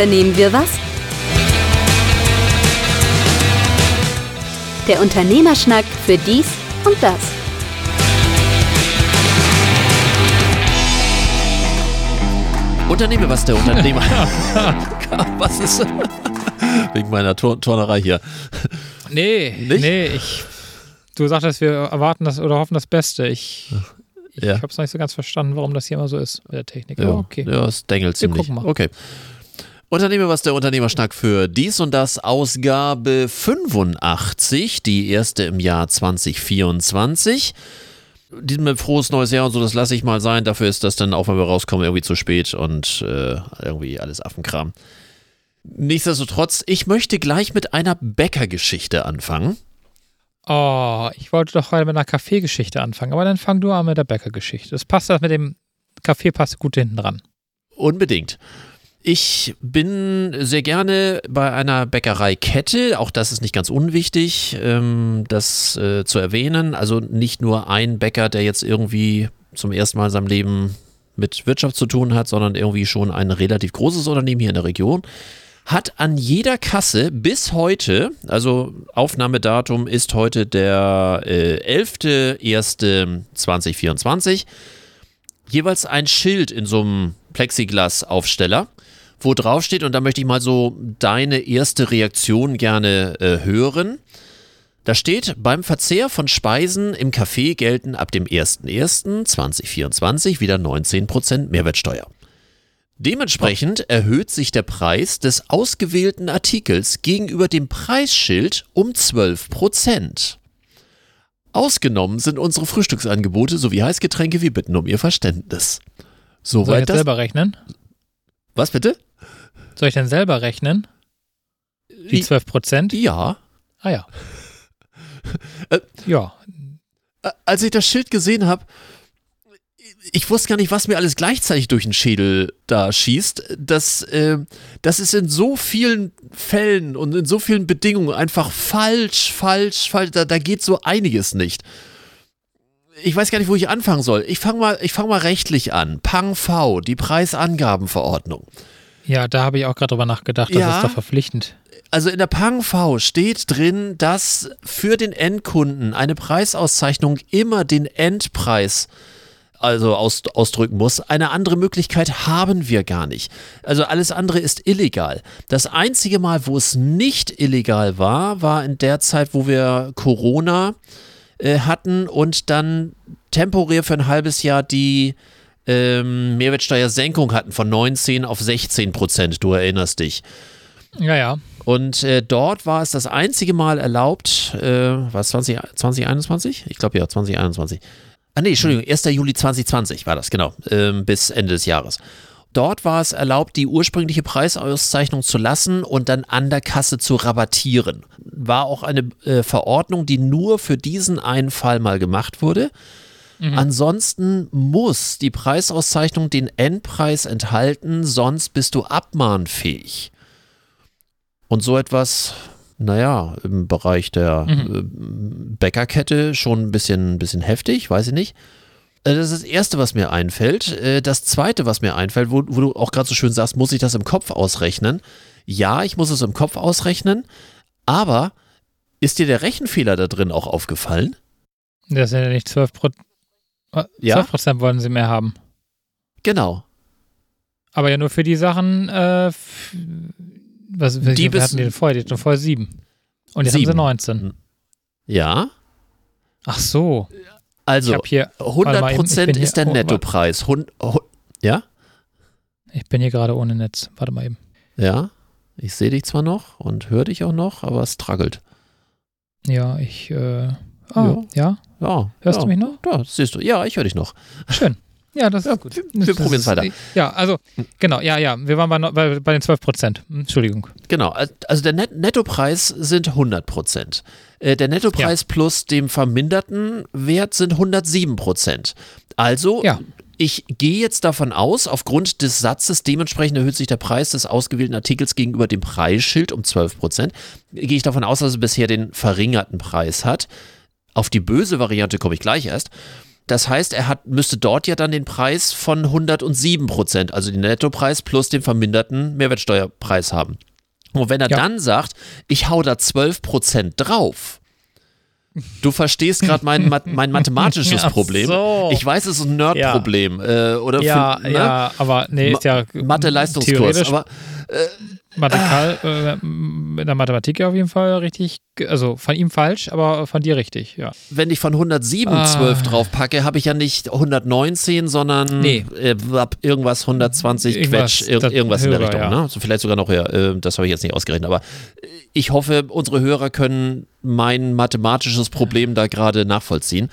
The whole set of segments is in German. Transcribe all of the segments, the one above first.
unternehmen wir was? Der Unternehmerschnack für dies und das. Unternehme was der Unternehmer. was ist wegen meiner Tor Turnerei hier? Nee, Nicht? nee, ich. Du sagtest, wir erwarten das oder hoffen das Beste. Ich, ich ja. habe es noch nicht so ganz verstanden, warum das hier immer so ist mit der Technik. Ja, okay. Ja, es dengelt ziemlich. Wir gucken mal. Okay. Unternehme was der Unternehmerschnack für dies und das Ausgabe 85, die erste im Jahr 2024 diesem frohes neues Jahr und so, das lasse ich mal sein. Dafür ist das dann auch, wenn wir rauskommen, irgendwie zu spät und äh, irgendwie alles Affenkram. Nichtsdestotrotz, ich möchte gleich mit einer Bäckergeschichte anfangen. Oh, ich wollte doch heute mit einer Kaffeegeschichte anfangen, aber dann fang du an mit der Bäckergeschichte. Das passt das mit dem Kaffee passt gut hinten dran. Unbedingt. Ich bin sehr gerne bei einer Bäckereikette, auch das ist nicht ganz unwichtig, ähm, das äh, zu erwähnen. Also nicht nur ein Bäcker, der jetzt irgendwie zum ersten Mal in seinem Leben mit Wirtschaft zu tun hat, sondern irgendwie schon ein relativ großes Unternehmen hier in der Region, hat an jeder Kasse bis heute, also Aufnahmedatum ist heute der äh, 11.01.2024, jeweils ein Schild in so einem Plexiglas-Aufsteller wo drauf steht, und da möchte ich mal so deine erste Reaktion gerne äh, hören. Da steht, beim Verzehr von Speisen im Café gelten ab dem 01.01.2024 wieder 19% Mehrwertsteuer. Dementsprechend erhöht sich der Preis des ausgewählten Artikels gegenüber dem Preisschild um 12%. Ausgenommen sind unsere Frühstücksangebote sowie Heißgetränke. Wir bitten um Ihr Verständnis. Soweit Soll ich jetzt selber rechnen? Was bitte? Soll ich denn selber rechnen? Die 12 Prozent? Ja. Ah ja. äh, ja. Als ich das Schild gesehen habe, ich wusste gar nicht, was mir alles gleichzeitig durch den Schädel da schießt. Das, äh, das ist in so vielen Fällen und in so vielen Bedingungen einfach falsch, falsch, falsch. Da, da geht so einiges nicht. Ich weiß gar nicht, wo ich anfangen soll. Ich fange mal, fang mal rechtlich an. Pang V, die Preisangabenverordnung. Ja, da habe ich auch gerade drüber nachgedacht. Das ja, ist doch verpflichtend. Also in der Pang V steht drin, dass für den Endkunden eine Preisauszeichnung immer den Endpreis also aus, ausdrücken muss. Eine andere Möglichkeit haben wir gar nicht. Also alles andere ist illegal. Das einzige Mal, wo es nicht illegal war, war in der Zeit, wo wir Corona äh, hatten und dann temporär für ein halbes Jahr die ähm, Mehrwertsteuersenkung hatten von 19 auf 16 Prozent. Du erinnerst dich. Ja, ja. Und äh, dort war es das einzige Mal erlaubt, äh, was 20, 2021? Ich glaube ja, 2021. Ah nee, Entschuldigung, 1. Juli 2020 war das, genau, ähm, bis Ende des Jahres. Dort war es erlaubt, die ursprüngliche Preisauszeichnung zu lassen und dann an der Kasse zu rabattieren. War auch eine äh, Verordnung, die nur für diesen einen Fall mal gemacht wurde. Mhm. Ansonsten muss die Preisauszeichnung den Endpreis enthalten, sonst bist du abmahnfähig. Und so etwas, naja, im Bereich der mhm. Äh, Bäckerkette schon ein bisschen, bisschen heftig, weiß ich nicht. Äh, das ist das Erste, was mir einfällt. Äh, das Zweite, was mir einfällt, wo, wo du auch gerade so schön sagst, muss ich das im Kopf ausrechnen? Ja, ich muss es im Kopf ausrechnen, aber ist dir der Rechenfehler da drin auch aufgefallen? Das sind ja nicht 12 Prozent. Ja? 12% wollen sie mehr haben. Genau. Aber ja nur für die Sachen, äh, was, was die hatten die denn vorher? Die hatten vorher 7. Und jetzt 7. haben sie 19. Ja. Ach so. Also, hier, 100% eben, ist der oh, Nettopreis. Hund, oh, ja? Ich bin hier gerade ohne Netz. Warte mal eben. Ja, ich sehe dich zwar noch und höre dich auch noch, aber es struggelt. Ja, ich, äh, ah, ja. ja. Ja. Hörst ja. du mich noch? Ja, siehst du. Ja, ich höre dich noch. Schön. Ja, das ja, ist gut. Wir, wir probieren es weiter. Ja, also, genau, ja, ja. Wir waren bei, bei, bei den 12 Prozent. Entschuldigung. Genau, also der Net Nettopreis sind 100 Prozent. Äh, der Nettopreis ja. plus dem verminderten Wert sind 107 Prozent. Also, ja. ich gehe jetzt davon aus, aufgrund des Satzes, dementsprechend erhöht sich der Preis des ausgewählten Artikels gegenüber dem Preisschild um 12 Prozent, gehe ich davon aus, dass es bisher den verringerten Preis hat. Auf die böse Variante komme ich gleich erst. das heißt, er hat, müsste dort ja dann den Preis von 107 Prozent, also den Nettopreis plus den verminderten Mehrwertsteuerpreis haben. Und wenn er ja. dann sagt, ich hau da 12 Prozent drauf, Du verstehst gerade mein, mein mathematisches Problem. So. Ich weiß, es ist ein Nerdproblem. Ja. Äh, oder ja, für, ne? ja, aber nee, ist ja Mathe-Leistungskurs. Aber Mathekal, äh, in der Mathematik auf jeden Fall richtig, also von ihm falsch, aber von dir richtig, ja. Wenn ich von 107 ah. 12 drauf packe, habe ich ja nicht 119, sondern nee. äh, irgendwas 120 irgendwas, Quetsch, ir irgendwas höher, in der Richtung. Ja. Ne? Also vielleicht sogar noch höher, äh, das habe ich jetzt nicht ausgerechnet, aber ich hoffe, unsere Hörer können mein mathematisches Problem da gerade nachvollziehen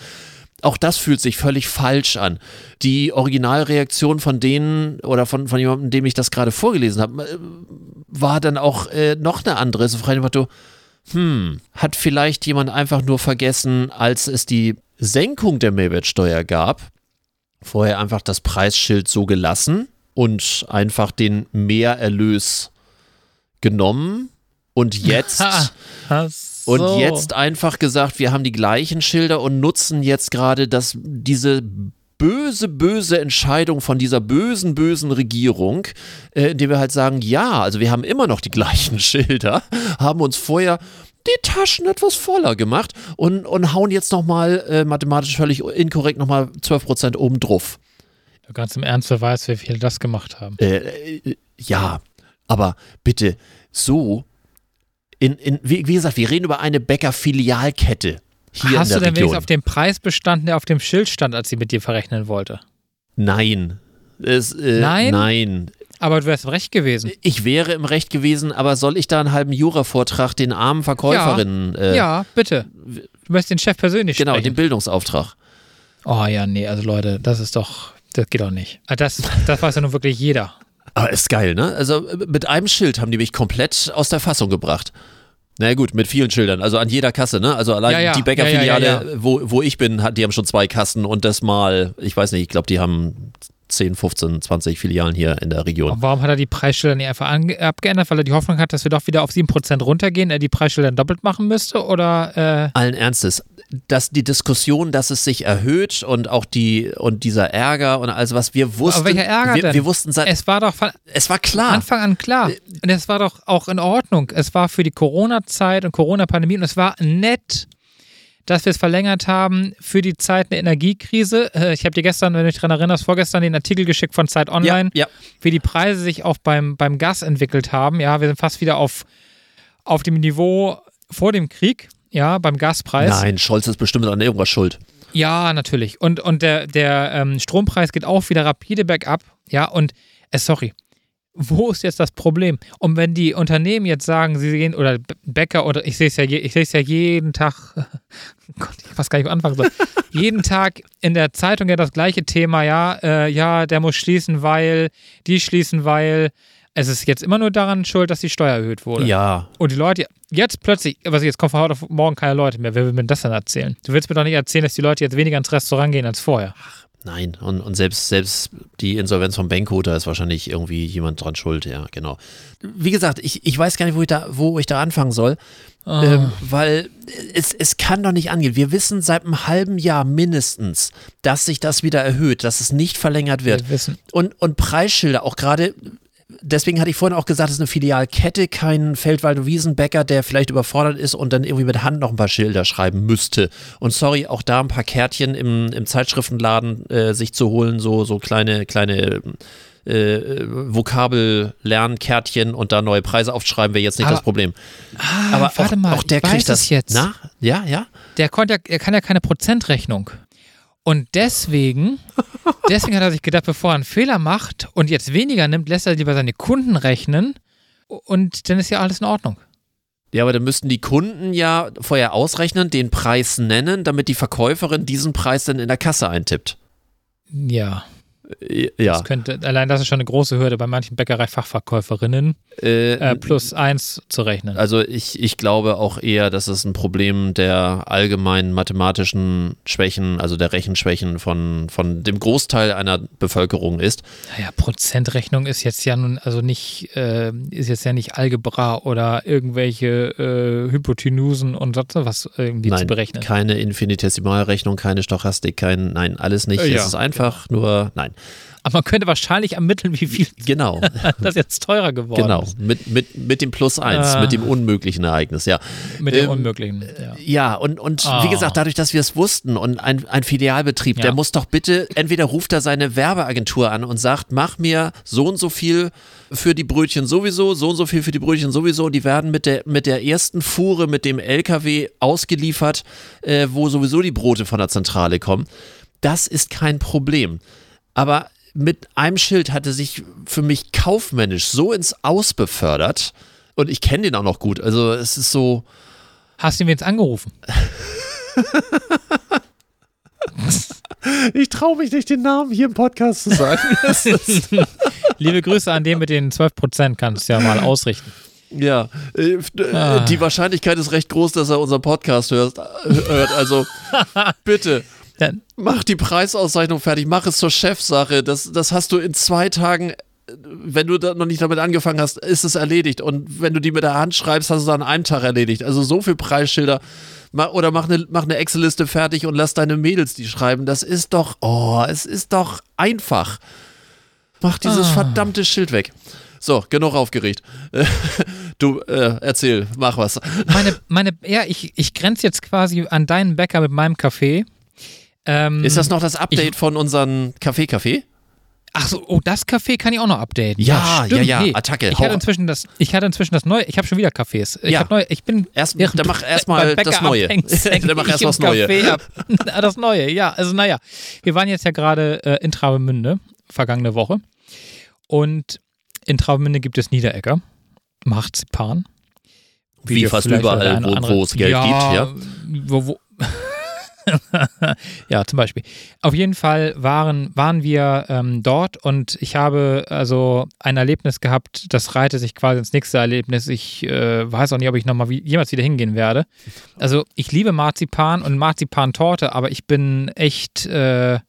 auch das fühlt sich völlig falsch an. Die Originalreaktion von denen oder von, von jemandem, dem ich das gerade vorgelesen habe, äh, war dann auch äh, noch eine andere. So frei Motto, hm, hat vielleicht jemand einfach nur vergessen, als es die Senkung der Mehrwertsteuer gab, vorher einfach das Preisschild so gelassen und einfach den Mehrerlös genommen und jetzt so. und jetzt einfach gesagt, wir haben die gleichen Schilder und nutzen jetzt gerade das diese böse, böse Entscheidung von dieser bösen, bösen Regierung, äh, indem wir halt sagen, ja, also wir haben immer noch die gleichen Schilder, haben uns vorher die Taschen etwas voller gemacht und, und hauen jetzt nochmal äh, mathematisch völlig inkorrekt nochmal 12% oben drauf. Ganz im Ernst, wer weiß, wie viele das gemacht haben. Äh, äh, ja, aber bitte, so in, in, wie, wie gesagt, wir reden über eine Bäcker-Filialkette hier Hast in der du denn Region. auf dem Preis bestanden, der auf dem Schild stand, als sie mit dir verrechnen wollte? Nein. Es, äh, nein? Nein. Aber du wärst im Recht gewesen. Ich wäre im Recht gewesen, aber soll ich da einen halben Jura-Vortrag den armen Verkäuferinnen. Ja, äh, ja, bitte. Du möchtest den Chef persönlich Genau, sprechen. den Bildungsauftrag. Oh ja, nee, also Leute, das ist doch, das geht doch nicht. Ah, das, das weiß ja nun wirklich jeder. Aber ist geil, ne? Also mit einem Schild haben die mich komplett aus der Fassung gebracht. Na naja, gut, mit vielen Schildern, also an jeder Kasse, ne? Also allein ja, ja. die Bäckerfiliale, ja, wo, wo ich bin, die haben schon zwei Kassen und das mal, ich weiß nicht, ich glaube, die haben 10, 15, 20 Filialen hier in der Region. Und warum hat er die Preisschilder nicht einfach abgeändert? Weil er die Hoffnung hat, dass wir doch wieder auf 7% runtergehen, er die Preisschilder doppelt machen müsste? Oder, äh Allen Ernstes. Dass die Diskussion, dass es sich erhöht und auch die und dieser Ärger und alles, was wir wussten. Aber welcher Ärger wir, denn? wir wussten seit. Es war doch von, es war klar. Anfang an klar. Und es war doch auch in Ordnung. Es war für die Corona-Zeit und Corona-Pandemie und es war nett dass wir es verlängert haben für die Zeit der Energiekrise. Äh, ich habe dir gestern, wenn du dich daran erinnerst, vorgestern den Artikel geschickt von Zeit Online, ja, ja. wie die Preise sich auch beim, beim Gas entwickelt haben. Ja, wir sind fast wieder auf, auf dem Niveau vor dem Krieg, ja, beim Gaspreis. Nein, Scholz ist bestimmt an irgendwas schuld. Ja, natürlich. Und, und der, der ähm, Strompreis geht auch wieder rapide bergab. Ja, und äh, sorry, wo ist jetzt das Problem? Und wenn die Unternehmen jetzt sagen, sie gehen, oder Bäcker, oder ich sehe es ja, ich sehe es ja jeden Tag, Gott, ich weiß gar nicht, wo anfangen soll, jeden Tag in der Zeitung ja das gleiche Thema, ja, äh, ja, der muss schließen, weil, die schließen, weil, es ist jetzt immer nur daran schuld, dass die Steuer erhöht wurde. Ja. Und die Leute, jetzt plötzlich, was jetzt kommt von heute auf morgen keine Leute mehr, wer will mir das denn erzählen? Du willst mir doch nicht erzählen, dass die Leute jetzt weniger ins Restaurant gehen als vorher. Ach, Nein, und, und selbst, selbst die Insolvenz von Benko, da ist wahrscheinlich irgendwie jemand dran schuld, ja, genau. Wie gesagt, ich, ich weiß gar nicht, wo ich da, wo ich da anfangen soll, oh. ähm, weil es, es kann doch nicht angehen. Wir wissen seit einem halben Jahr mindestens, dass sich das wieder erhöht, dass es nicht verlängert wird. Wir. Und, und Preisschilder, auch gerade deswegen hatte ich vorhin auch gesagt, es ist eine Filialkette, kein Feldwald-Wiesenbäcker, der vielleicht überfordert ist und dann irgendwie mit Hand noch ein paar Schilder schreiben müsste. Und sorry, auch da ein paar Kärtchen im, im Zeitschriftenladen äh, sich zu holen, so, so kleine, kleine äh, Vokabel-Lernkärtchen und da neue Preise aufschreiben, wäre jetzt nicht aber, das Problem. Ah, aber auch, mal, auch der kriegt das jetzt. Na? Ja, ja. Der, konnte, er kann ja keine Prozentrechnung. Und deswegen, deswegen hat er sich gedacht, bevor er einen Fehler macht und jetzt weniger nimmt, lässt er lieber seine Kunden rechnen und dann ist ja alles in Ordnung. Ja, aber dann müssten die Kunden ja vorher ausrechnen, den Preis nennen, damit die Verkäuferin diesen Preis dann in der Kasse eintippt. Ja. Ja. Das könnte, allein das ist schon eine große Hürde bei manchen Bäckereifachverkäuferinnen, Äh, äh, plus eins zu rechnen. Also ich, ich glaube auch eher, dass es ein Problem der allgemeinen mathematischen Schwächen, also der Rechenschwächen von, von dem Großteil einer Bevölkerung ist. Naja, Prozentrechnung ist jetzt ja nun also nicht, äh, ist jetzt ja nicht Algebra oder irgendwelche äh, Hypotenusen und sonst was irgendwie zu Nein, berechnen. keine Infinitesimalrechnung, keine Stochastik, kein, nein, alles nicht. Äh, ja, es ist einfach nur, nein. Aber man könnte wahrscheinlich ermitteln, wie viel Genau, das jetzt teurer geworden genau. ist. Mit, mit, mit dem Plus eins, Ah. mit dem unmöglichen Ereignis, ja. Mit dem Ähm, Unmöglichen. Ja. Ja, und, und wie Ah. gesagt, dadurch, dass wir es wussten und ein, ein Filialbetrieb, Ja. der muss doch bitte, entweder ruft er seine Werbeagentur an und sagt, mach mir so und so viel für die Brötchen sowieso, so und so viel für die Brötchen sowieso die werden mit der, mit der ersten Fuhre, mit dem LKW ausgeliefert, äh, wo sowieso die Brote von der Zentrale kommen. Das ist kein Problem. Aber mit einem Schild hatte sich für mich kaufmännisch so ins Aus befördert und ich kenne den auch noch gut. Also es ist so, Hast du ihn jetzt angerufen? Ich traue mich nicht, den Namen hier im Podcast zu sagen. Liebe Grüße an den mit den 12% kannst du ja mal ausrichten. ja, äh, äh, Ah. die Wahrscheinlichkeit ist recht groß, dass er unseren Podcast hört. hört. Also bitte, Dann, mach die Preisauszeichnung fertig, mach es zur Chefsache. Das, das hast du in zwei Tagen. Wenn du da noch nicht damit angefangen hast, ist es erledigt. Und wenn du die mit der Hand schreibst, hast du es an einem Tag erledigt. Also so viel Preisschilder. Oder mach eine, mach eine Excel-Liste fertig und lass deine Mädels die schreiben. Das ist doch, oh, es ist doch einfach. Mach dieses Ah. verdammte Schild weg. So, genug aufgeregt. Du, äh, erzähl, mach was. meine, meine, ja, ich, ich grenze jetzt quasi an deinen Bäcker mit meinem Kaffee. Ähm, Ist das noch das Update von unseren Kaffee-Kaffee? Ach so, oh, das Kaffee kann ich auch noch updaten. Ja, stimmt, ja, ja, Attacke, Ich hatte inzwischen das, ich hatte inzwischen das neue, ich habe schon wieder Kaffees. Ich Ja. habe neu, ich bin Erst, dann mach erstmal das Neue. dann mach ich erst was Neue. Ah, das Neue, ja. Also naja, wir waren jetzt ja gerade äh, in Travemünde, vergangene Woche. Und in Travemünde gibt es Niederegger, Marzipan. Wie dir fast überall, wo- wo es Geld ja, gibt, Wo, wo ja, zum Beispiel. Auf jeden Fall waren, waren wir ähm, dort und ich habe also ein Erlebnis gehabt, das reihte sich quasi ins nächste Erlebnis. Ich äh, weiß auch nicht, ob ich nochmal wie, jemals wieder hingehen werde. Also ich liebe Marzipan und Marzipantorte, aber ich bin echt äh,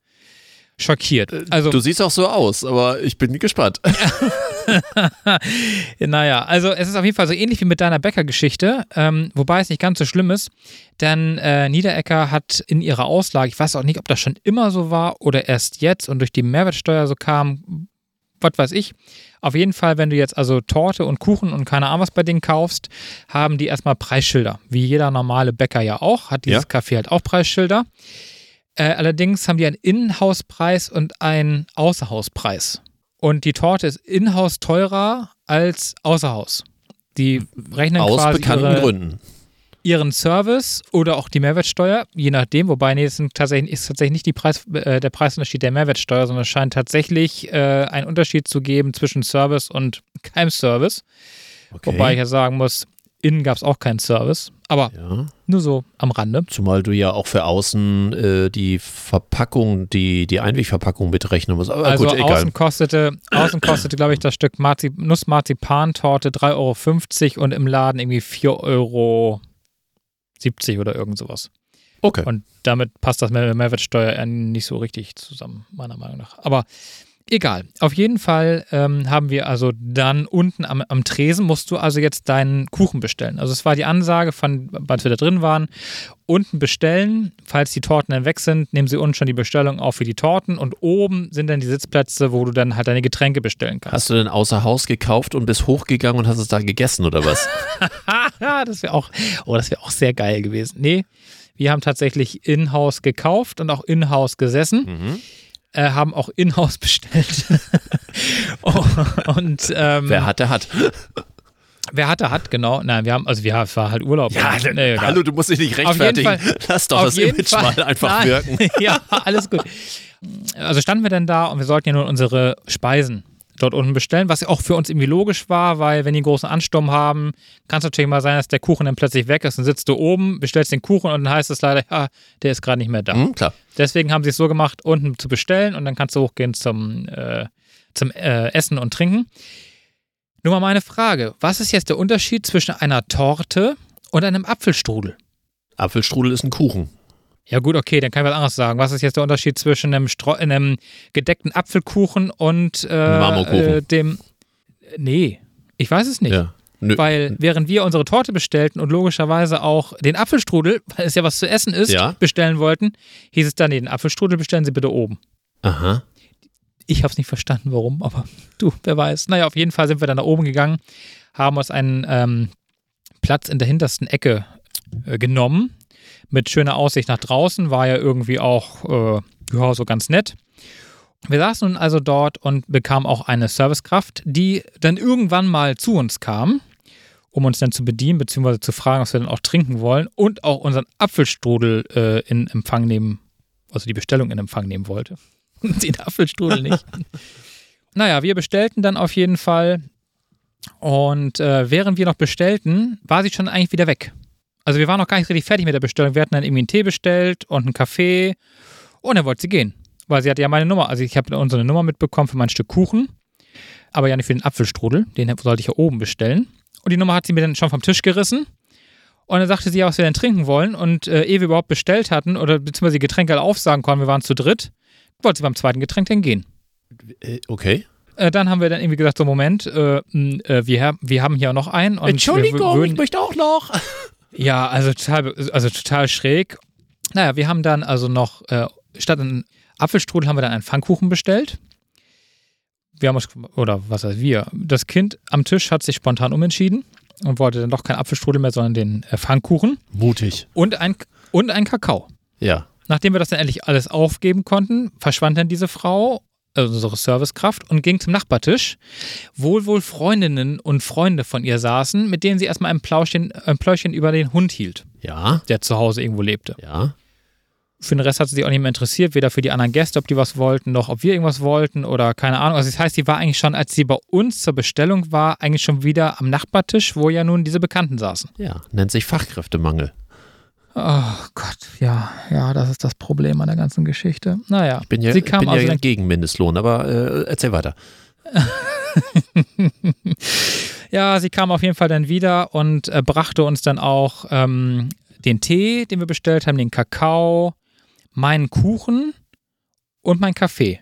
schockiert. Also Du siehst auch so aus, aber ich bin gespannt. naja, also es ist auf jeden Fall so ähnlich wie mit deiner Bäckergeschichte, ähm, wobei es nicht ganz so schlimm ist, denn äh, Niederecker hat in ihrer Auslage, ich weiß auch nicht, ob das schon immer so war oder erst jetzt und durch die Mehrwertsteuer so kam, was weiß ich. Auf jeden Fall, wenn du jetzt also Torte und Kuchen und keine Ahnung was bei denen kaufst, haben die erstmal Preisschilder. Wie jeder normale Bäcker ja auch, hat dieses Ja. Café halt auch Preisschilder. Äh, allerdings haben die einen Innenhauspreis und einen Außerhauspreis. Und die Torte ist in-house teurer als außerhaus. Die rechnen Aus quasi bekannten ihre, Gründen. ihren Service oder auch die Mehrwertsteuer, je nachdem. Wobei, nee, es sind tatsächlich, ist tatsächlich nicht die Preis, äh, der Preisunterschied der Mehrwertsteuer, sondern es scheint tatsächlich äh, einen Unterschied zu geben zwischen Service und keinem Service. Okay. Wobei ich ja sagen muss, innen gab es auch keinen Service. Aber ja. nur so am Rande. Zumal du ja auch für außen äh, die Verpackung, die, die Einwegverpackung mitrechnen musst. Aber also gut, egal. außen kostete, außen kostete, glaube ich, das Stück Marzi Nussmarzipantorte 3,50 Euro und im Laden irgendwie 4,70 Euro oder irgend sowas. Okay. Und damit passt das mit der Mehrwertsteuer nicht so richtig zusammen, meiner Meinung nach. Aber egal. Auf jeden Fall ähm, haben wir also dann unten am, am Tresen musst du also jetzt deinen Kuchen bestellen. Also es war die Ansage von, als wir da drin waren, unten bestellen. Falls die Torten dann weg sind, nehmen sie unten schon die Bestellung auf für die Torten und oben sind dann die Sitzplätze, wo du dann halt deine Getränke bestellen kannst. Hast du denn außer Haus gekauft und bist hochgegangen und hast es da gegessen oder was? Das wäre auch, oh, das wäre auch sehr geil gewesen. Nee, wir haben tatsächlich in-house gekauft und auch in-house gesessen. mhm. Äh, haben auch in-house bestellt. Oh, und ähm, Wer hat, der hat. wer hatte, hat, genau. Nein, wir haben, also wir war halt Urlaub. Nee, egal. hallo, du musst dich nicht rechtfertigen. Fall- Lass doch das Image Fall- mal einfach Nein. wirken. ja, alles gut. Also standen wir dann da und wir sollten ja nun unsere Speisen dort unten bestellen, was auch für uns irgendwie logisch war, weil wenn die einen großen Ansturm haben, kann es natürlich mal sein, dass der Kuchen dann plötzlich weg ist. Dann sitzt du oben, bestellst den Kuchen und dann heißt es leider, ja, der ist gerade nicht mehr da. Hm, klar. Deswegen haben sie es so gemacht, unten zu bestellen und dann kannst du hochgehen zum, äh, zum äh, Essen und Trinken. Nur mal meine Frage: Was ist jetzt der Unterschied zwischen einer Torte und einem Apfelstrudel? Apfelstrudel ist ein Kuchen. Ja, gut, okay, dann kann ich was anderes sagen. Was ist jetzt der Unterschied zwischen einem, Stro einem gedeckten Apfelkuchen und äh. Äh, dem. Nee, ich weiß es nicht. Ja. Nö. Weil während wir unsere Torte bestellten und logischerweise auch den Apfelstrudel, weil es ja was zu essen ist, Ja. bestellen wollten, hieß es dann, nee, den Apfelstrudel bestellen Sie bitte oben. Aha. Ich habe es nicht verstanden, warum, aber du, wer weiß. Naja, auf jeden Fall sind wir dann nach oben gegangen, haben uns einen ähm, Platz in der hintersten Ecke äh, genommen, mit schöner Aussicht nach draußen, war ja irgendwie auch, äh, ja, so ganz nett. Wir saßen nun also dort und bekamen auch eine Servicekraft, die dann irgendwann mal zu uns kam, um uns dann zu bedienen, beziehungsweise zu fragen, was wir dann auch trinken wollen und auch unseren Apfelstrudel äh, in Empfang nehmen, also die Bestellung in Empfang nehmen wollte. Den Apfelstrudel nicht. naja, wir bestellten dann auf jeden Fall. Und äh, während wir noch bestellten, war sie schon eigentlich wieder weg. Also wir waren noch gar nicht richtig fertig mit der Bestellung. Wir hatten dann irgendwie einen Tee bestellt und einen Kaffee und dann wollte sie gehen. Weil sie hatte ja meine Nummer. Also ich habe unsere Nummer mitbekommen für mein Stück Kuchen, aber ja nicht für den Apfelstrudel. Den sollte ich ja oben bestellen. Und die Nummer hat sie mir dann schon vom Tisch gerissen. Und dann sagte sie ja, was wir denn trinken wollen. Und äh, ehe wir überhaupt bestellt hatten oder beziehungsweise die Getränke alle aufsagen konnten, wir waren zu dritt, wollte sie beim zweiten Getränk dann gehen. Äh, Okay. Äh, dann haben wir dann irgendwie gesagt, so Moment, äh, äh, wir, haben- wir haben hier noch einen. Entschuldigung, würden- ich möchte auch noch. Ja, also total, also total schräg. Naja, wir haben dann also noch, äh, statt einen Apfelstrudel haben wir dann einen Pfannkuchen bestellt. Wir haben uns, oder was heißt wir, das Kind am Tisch hat sich spontan umentschieden und wollte dann doch keinen Apfelstrudel mehr, sondern den äh, Pfannkuchen Mutig. und ein, und ein Kakao. Ja. Nachdem wir das dann endlich alles aufgeben konnten, verschwand dann diese Frau, also unsere Servicekraft, und ging zum Nachbartisch, wo wohl Freundinnen und Freunde von ihr saßen, mit denen sie erstmal ein Plauschchen, ein Pläuschen über den Hund hielt, Ja. der zu Hause irgendwo lebte. Ja. Für den Rest hat sie sich auch nicht mehr interessiert, weder für die anderen Gäste, ob die was wollten, noch ob wir irgendwas wollten oder keine Ahnung. Also das heißt, sie war eigentlich schon, als sie bei uns zur Bestellung war, eigentlich schon wieder am Nachbartisch, wo ja nun diese Bekannten saßen. Ja. Nennt sich Fachkräftemangel. Oh Gott, ja, ja, das ist das Problem an der ganzen Geschichte. Naja, Ich bin ja, sie kam bin also ja gegen Mindestlohn, aber äh, erzähl weiter. Ja, sie kam auf jeden Fall dann wieder und äh, brachte uns dann auch ähm, den Tee, den wir bestellt haben, den Kakao, meinen Kuchen und meinen Kaffee.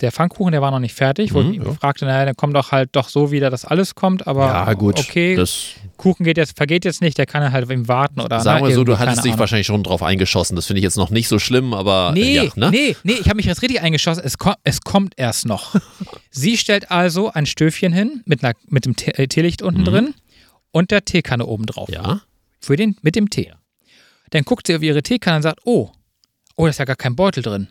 Der Pfannkuchen, der war noch nicht fertig, wo Mhm, ich ja. fragte, naja, dann kommt doch halt doch so wieder, dass alles kommt, aber ja, gut. okay, Das, Kuchen geht jetzt, vergeht jetzt nicht, der kann ja halt im Warten oder sagen na, wir so, du hattest dich Ahnung. wahrscheinlich schon drauf eingeschossen. Das finde ich jetzt noch nicht so schlimm, aber Nee, äh, ja, ne? nee, nee, ich habe mich jetzt richtig eingeschossen. Es, ko es kommt erst noch. Sie stellt also ein Stöfchen hin mit, einer, mit dem Te äh, Teelicht unten drin und der Teekanne oben drauf. Mhm. Ja. Für den, mit dem Tee. Dann guckt sie auf ihre Teekanne und sagt, oh, oh, da ist ja gar kein Beutel drin.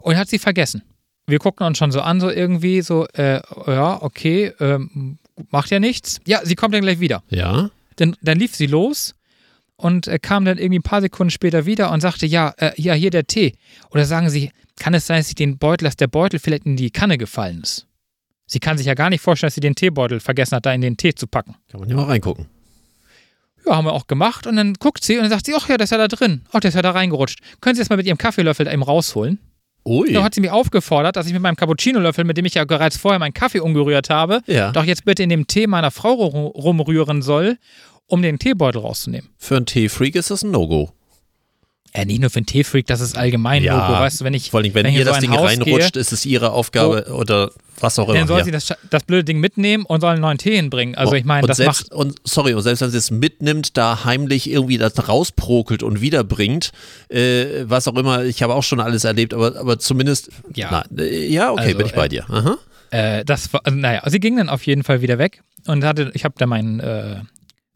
Und hat sie vergessen. Wir gucken uns schon so an, so irgendwie, so, äh, ja, okay, ähm, macht ja nichts. Ja, sie kommt dann gleich wieder. Ja. Dann, dann lief sie los und äh, kam dann irgendwie ein paar Sekunden später wieder und sagte, ja, äh, ja, hier der Tee. Oder sagen sie, kann es sein, dass sie den Beutel, dass der Beutel vielleicht in die Kanne gefallen ist? Sie kann sich ja gar nicht vorstellen, dass sie den Teebeutel vergessen hat, da in den Tee zu packen. Kann man ja mal reingucken. Ja, haben wir auch gemacht. Und dann guckt sie und dann sagt sie, ach ja, der ist ja da drin. Ach, der ist ja da reingerutscht. Können Sie das mal mit Ihrem Kaffeelöffel da eben rausholen? Ui. Da hat sie mich aufgefordert, dass ich mit meinem Cappuccino-Löffel, mit dem ich ja bereits vorher meinen Kaffee umgerührt habe, Ja. doch jetzt bitte in dem Tee meiner Frau ru- rumrühren soll, um den Teebeutel rauszunehmen. Für einen Teefreak ist das ein No-Go. Äh, nicht nur für einen Teefreak, das ist allgemein Ja, Logo. Weißt du, wenn ich, Vor allem, wenn, ich ihr so das Ding Haus reinrutscht, gehe, ist es ihre Aufgabe oder was auch immer. dann soll ja. sie das, das blöde Ding mitnehmen und soll einen neuen Tee hinbringen. Also ich meine, das selbst, macht. und sorry, und selbst wenn sie es mitnimmt, da heimlich irgendwie das rausprokelt und wiederbringt, äh, was auch immer, ich habe auch schon alles erlebt, aber, aber zumindest, Ja. na, äh, ja, okay, Also, bin ich bei äh, dir. Aha. Äh, das war, also, naja, sie ging dann auf jeden Fall wieder weg und hatte, ich habe da meinen, äh,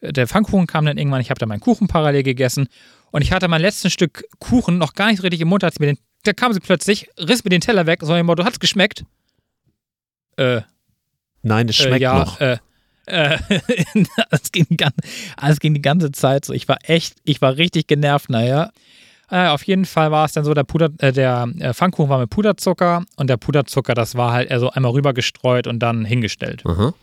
der Pfannkuchen kam dann irgendwann, ich habe da meinen Kuchen parallel gegessen und ich hatte mein letztes Stück Kuchen noch gar nicht richtig im Mund, als mir den, da kam sie plötzlich, riss mir den Teller weg, so im Motto, hat's geschmeckt? Äh, Nein, es äh, schmeckt ja, noch. Äh, äh, es ging, die ganze, es ging die ganze Zeit so. Ich war echt, ich war richtig genervt, naja. Äh, auf jeden Fall war es dann so, der, Puder, äh, der äh, Pfannkuchen war mit Puderzucker und der Puderzucker, das war halt eher so einmal rübergestreut und dann hingestellt. Aha.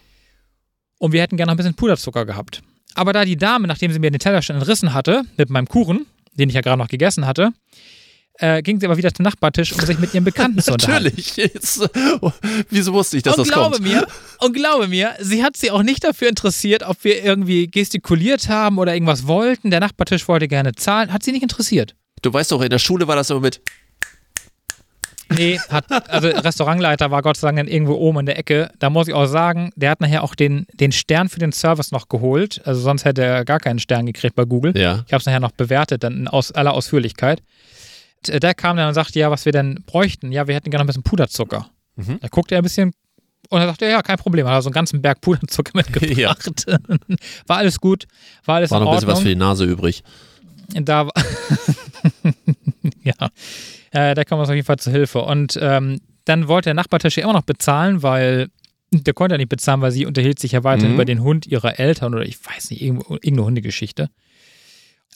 Und wir hätten gerne noch ein bisschen Puderzucker gehabt. Aber da die Dame, nachdem sie mir den Teller schon entrissen hatte, mit meinem Kuchen, den ich ja gerade noch gegessen hatte, äh, ging sie aber wieder zum Nachbartisch, um sich mit ihrem Bekannten zu unterhalten. Natürlich. Jetzt, oh, wieso wusste ich, dass und das glaube kommt? mir, und glaube mir, sie hat sich auch nicht dafür interessiert, ob wir irgendwie gestikuliert haben oder irgendwas wollten. Der Nachbartisch wollte gerne zahlen, hat sie nicht interessiert. Du weißt doch, in der Schule war das immer mit. Nee, hat, also Restaurantleiter war Gott sei Dank dann irgendwo oben in der Ecke. Da muss ich auch sagen, der hat nachher auch den, den Stern für den Service noch geholt. Also sonst hätte er gar keinen Stern gekriegt bei Google. Ja. Ich habe es nachher noch bewertet, dann in aus aller Ausführlichkeit. Und Der kam dann und sagte, ja, was wir denn bräuchten. Ja, wir hätten gerne noch ein bisschen Puderzucker. Mhm. Da guckte er ein bisschen und er sagte, ja, kein Problem. Hat er so einen ganzen Berg Puderzucker mitgebracht. War alles gut, war alles War in noch ein bisschen was für die Nase übrig. Da war ja, äh, da kam uns auf jeden Fall zu Hilfe. Und ähm, dann wollte der Nachbartisch ja immer noch bezahlen, weil der konnte ja nicht bezahlen, weil sie unterhielt sich ja weiter Mhm. über den Hund ihrer Eltern oder ich weiß nicht, irgendeine Hundegeschichte.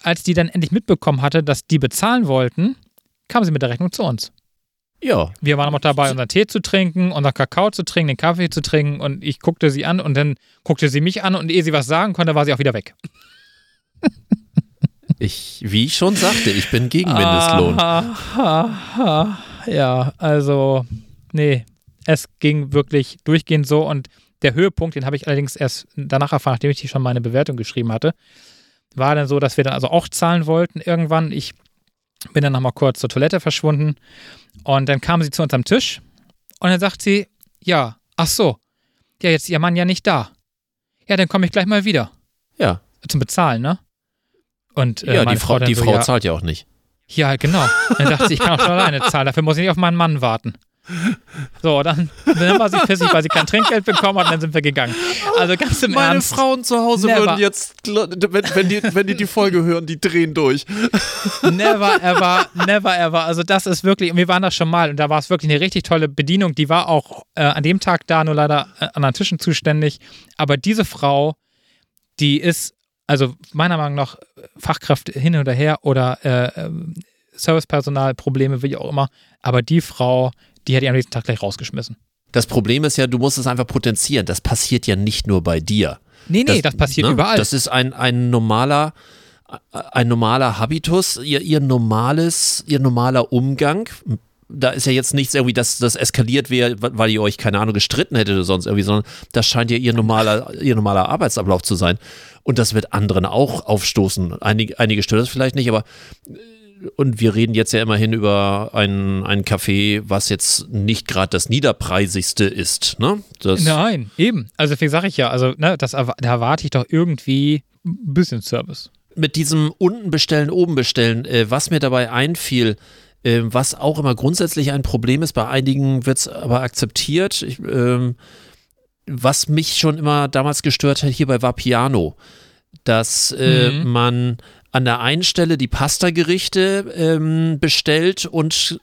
Als die dann endlich mitbekommen hatte, dass die bezahlen wollten, kam sie mit der Rechnung zu uns. Ja. Wir waren noch dabei, unseren Tee zu trinken, unseren Kakao zu trinken, den Kaffee zu trinken und ich guckte sie an und dann guckte sie mich an und ehe sie was sagen konnte, war sie auch wieder weg. Ich, wie ich schon sagte, ich bin gegen Mindestlohn. Aha. Ja, also, nee, es ging wirklich durchgehend so und der Höhepunkt, den habe ich allerdings erst danach erfahren, nachdem ich die schon meine Bewertung geschrieben hatte, war dann so, dass wir dann also auch zahlen wollten irgendwann. Ich bin dann nochmal kurz zur Toilette verschwunden und dann kam sie zu uns am Tisch und dann sagt sie, ja, ach so, ja, jetzt ist ihr Mann ja nicht da. Ja, dann komme ich gleich mal wieder. Ja. Zum Bezahlen, ne? Und äh, Ja, meine die Frau, dann die so, Frau ja, zahlt ja auch nicht. ja, genau. Dann dachte sie, ich kann auch schon alleine zahlen. Dafür muss ich nicht auf meinen Mann warten. So, dann, dann war sie pissig, weil sie kein Trinkgeld bekommen hat und dann sind wir gegangen. Also ganz im Meine Ernst. Frauen zu Hause Never. würden jetzt, wenn, wenn, die, wenn die die Folge hören, die drehen durch. Never ever, never ever. Also das ist wirklich, und wir waren da schon mal und da war es wirklich eine richtig tolle Bedienung. Die war auch äh, an dem Tag da, nur leider äh, an den Tischen zuständig. Aber diese Frau, die ist, also meiner Meinung nach, Fachkraft hin oder her oder äh, ähm, Servicepersonal, Probleme, wie auch immer. Aber die Frau, die hätte ich am nächsten Tag gleich rausgeschmissen. Das Problem ist ja, du musst es einfach potenzieren. Das passiert ja nicht nur bei dir. Nee, nee, das, passiert ne? überall. Das ist ein, ein normaler, ein normaler Habitus, ihr, ihr normales, ihr normaler Umgang. Da ist ja jetzt nichts irgendwie, dass das eskaliert wäre, weil ihr euch, keine Ahnung, gestritten hättet oder sonst irgendwie, sondern das scheint ja ihr normaler, ihr normaler Arbeitsablauf zu sein. Und das wird anderen auch aufstoßen. Einige, einige stört das vielleicht nicht, aber äh, und wir reden jetzt ja immerhin über ein, ein Café, was jetzt nicht gerade das niederpreisigste ist. Ne? Das, Nein, eben. Also deswegen sage ich ja, also ne, das, da erwarte ich doch irgendwie ein bisschen Service. mit diesem unten bestellen, oben bestellen, äh, was mir dabei einfiel, äh, was auch immer grundsätzlich ein Problem ist, bei einigen wird es aber akzeptiert. Ich, ähm, was mich schon immer damals gestört hat, hierbei war Piano, dass äh, Mhm. man an der einen Stelle die Pasta-Gerichte ähm, bestellt und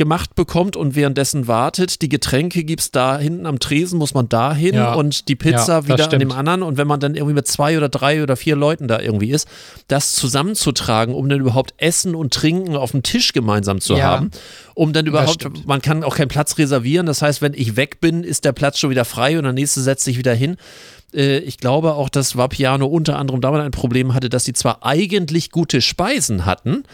gemacht bekommt und währenddessen wartet. Die Getränke gibt es da hinten am Tresen, muss man da hin Ja. und die Ja, Pizza das wieder an dem anderen. Und wenn man dann irgendwie mit zwei oder drei oder vier Leuten da irgendwie ist, das zusammenzutragen, um dann überhaupt Essen und Trinken auf dem Tisch gemeinsam zu Ja. haben, um dann überhaupt, man kann auch keinen Platz reservieren. Das heißt, wenn ich weg bin, ist der Platz schon wieder frei und der nächste setzt sich wieder hin. Äh, Ich glaube auch, dass Vapiano unter anderem damit ein Problem hatte, dass sie zwar eigentlich gute Speisen hatten,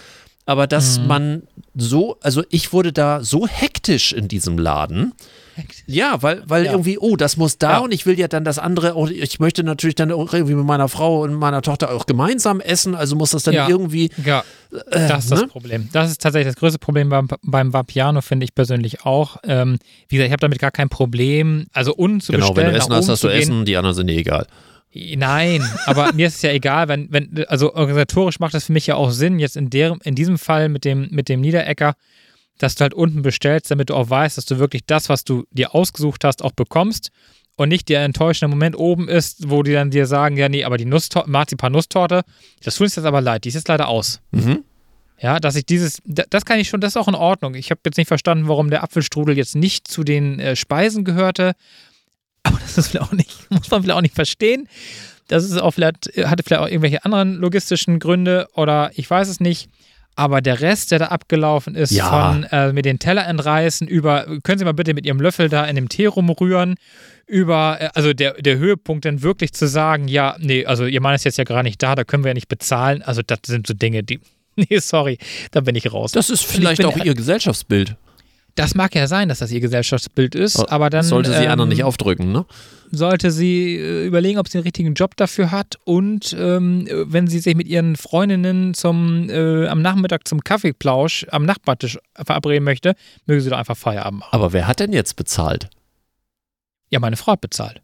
aber dass Mhm. man so, also ich wurde da so hektisch in diesem Laden. Ja, weil, weil Ja. irgendwie, oh, das muss da Ja. und ich will ja dann das andere, auch, ich möchte natürlich dann auch irgendwie mit meiner Frau und meiner Tochter auch gemeinsam essen, also muss das dann Ja. irgendwie, Ja, das ist das ne? Problem. Das ist tatsächlich das größte Problem beim, beim Vapiano, finde ich persönlich auch. Ähm, wie gesagt, ich habe damit gar kein Problem. Also zu genau, wenn du Essen hast, hast du gehen. Essen, die anderen sind dir egal. Nein, aber mir ist es ja egal, wenn, wenn, also organisatorisch macht das für mich ja auch Sinn, jetzt in, der, in diesem Fall mit dem, mit dem Niederecker, dass du halt unten bestellst, damit du auch weißt, dass du wirklich das, was du dir ausgesucht hast, auch bekommst und nicht der enttäuschende Moment oben ist, wo die dann dir sagen, ja, nee, aber die Nusstor Marzipan-Nusstorte, das tut uns jetzt aber leid, die ist jetzt leider aus. Mhm. Ja, dass ich dieses, da- das kann ich schon, das ist auch in Ordnung. Ich habe jetzt nicht verstanden, warum der Apfelstrudel jetzt nicht zu den äh, Speisen gehörte. Aber das ist vielleicht auch nicht, muss man vielleicht auch nicht verstehen. Das ist auch vielleicht, hatte vielleicht auch irgendwelche anderen logistischen Gründe oder ich weiß es nicht. Aber der Rest, der da abgelaufen ist, Ja. von äh, mit den Teller entreißen, über, können Sie mal bitte mit Ihrem Löffel da in dem Tee rumrühren, über, äh, also der, der Höhepunkt dann wirklich zu sagen, ja, nee, also Ihr Mann ist jetzt ja gar nicht da, da können wir ja nicht bezahlen. Also das sind so Dinge, die, nee, sorry, da bin ich raus. Das ist vielleicht auch ihr Gesellschaftsbild. Das mag ja sein, dass das Ihr Gesellschaftsbild ist, aber dann Sollte sie ähm, anderen nicht aufdrücken, ne? sollte sie äh, überlegen, ob sie den richtigen Job dafür hat und ähm, äh, wenn sie sich mit ihren Freundinnen zum äh, am Nachmittag zum Kaffeeplausch am Nachbartisch verabreden möchte, möge sie doch einfach Feierabend machen. Aber wer hat denn jetzt bezahlt? Ja, meine Frau hat bezahlt.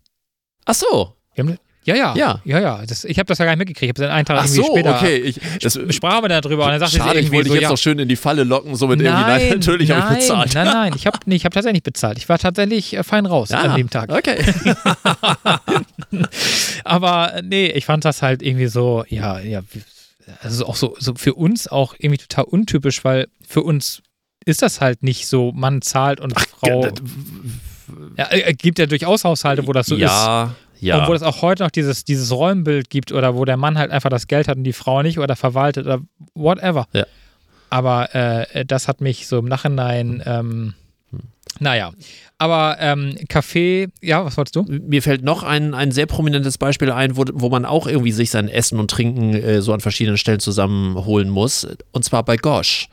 Ach so. Wir haben, ja, ja, Ja. ja, ja. Das, ich habe das ja gar nicht mitgekriegt. Ich habe es dann einen Tag Ach irgendwie so, später okay. Ich, das, sprachen wir darüber und dann sagte schade, ich wollte so, dich jetzt ja, noch schön in die Falle locken, somit irgendwie, nein, natürlich habe ich nein, bezahlt. Nein, nein, ich habe nee, ich hab tatsächlich nicht bezahlt. Ich war tatsächlich äh, fein raus Ja, an dem Tag. Okay. Aber äh, nee, ich fand das halt irgendwie so, ja, ja, also auch so, so für uns auch irgendwie total untypisch, weil für uns ist das halt nicht so, Mann zahlt und Frau. Ja, äh, gibt ja durchaus Haushalte, wo das so ist. Ja, wo es auch heute noch dieses, dieses Rollenbild gibt oder wo der Mann halt einfach das Geld hat und die Frau nicht oder verwaltet oder whatever. Ja. Aber äh, das hat mich so im Nachhinein, ähm, naja. Aber ähm, Kaffee, ja, was wolltest du? Mir fällt noch ein, ein sehr prominentes Beispiel ein, wo, wo man auch irgendwie sich sein Essen und Trinken äh, so an verschiedenen Stellen zusammenholen muss. Und zwar bei Gosh.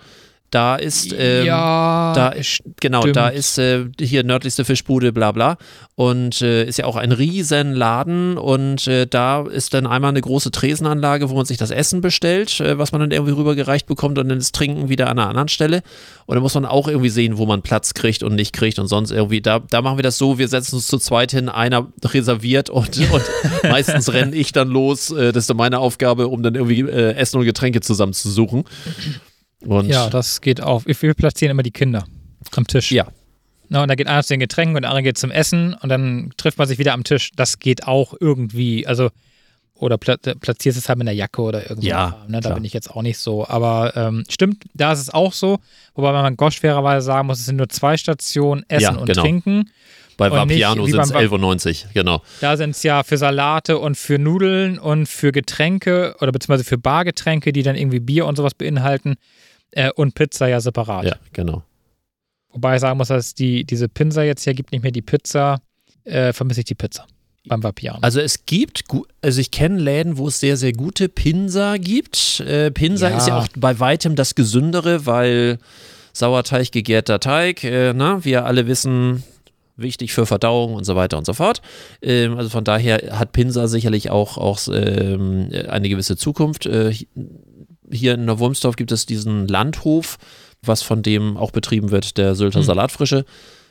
Da ist, ähm, ja, da, genau, stimmt. da ist äh, hier nördlichste Fischbude, bla bla. Und äh, ist ja auch ein riesen Laden. Und äh, da ist dann einmal eine große Tresenanlage, wo man sich das Essen bestellt, äh, was man dann irgendwie rübergereicht bekommt und dann das Trinken wieder an einer anderen Stelle. Und da muss man auch irgendwie sehen, wo man Platz kriegt und nicht kriegt und sonst irgendwie. Da, da machen wir das so, wir setzen uns zu zweit hin, einer reserviert und, und meistens renne ich dann los. Äh, das ist dann meine Aufgabe, um dann irgendwie äh, Essen und Getränke zusammenzusuchen. Und Ja, das geht auf. Wir platzieren immer die Kinder am Tisch. Ja. Na, und da geht einer zu den Getränken und der andere geht zum Essen und dann trifft man sich wieder am Tisch. Das geht auch irgendwie. Also, oder pla platzierst es halt mit einer Jacke oder irgendwas. Ja, Ne? Da bin ich jetzt auch nicht so. Aber ähm, stimmt, da ist es auch so. Wobei man Gosch fairerweise sagen muss, es sind nur zwei Stationen, Essen Ja, und genau. Trinken. bei Vapiano sind es beim 11,90 genau. Da sind es ja für Salate und für Nudeln und für Getränke oder beziehungsweise für Bargetränke, die dann irgendwie Bier und sowas beinhalten. Äh, und Pizza ja separat. Ja, genau. Wobei ich sagen muss, dass die, diese Pinsa jetzt hier gibt, nicht mehr die Pizza, äh, vermisse ich die Pizza beim Vapiano. Also es gibt, also ich kenne Läden, wo es sehr, sehr gute Pinsa gibt. Äh, Pinsa Ja. ist ja auch bei weitem das Gesündere, weil Sauerteig, gegärter Teig, äh, na, wir alle wissen, wichtig für Verdauung und so weiter und so fort. Ähm, also von daher hat Pinsa sicherlich auch, auch ähm, eine gewisse Zukunft. Äh, hier in Neuwurmsdorf gibt es diesen Landhof, was von dem auch betrieben wird, der Sylter Hm. Salatfrische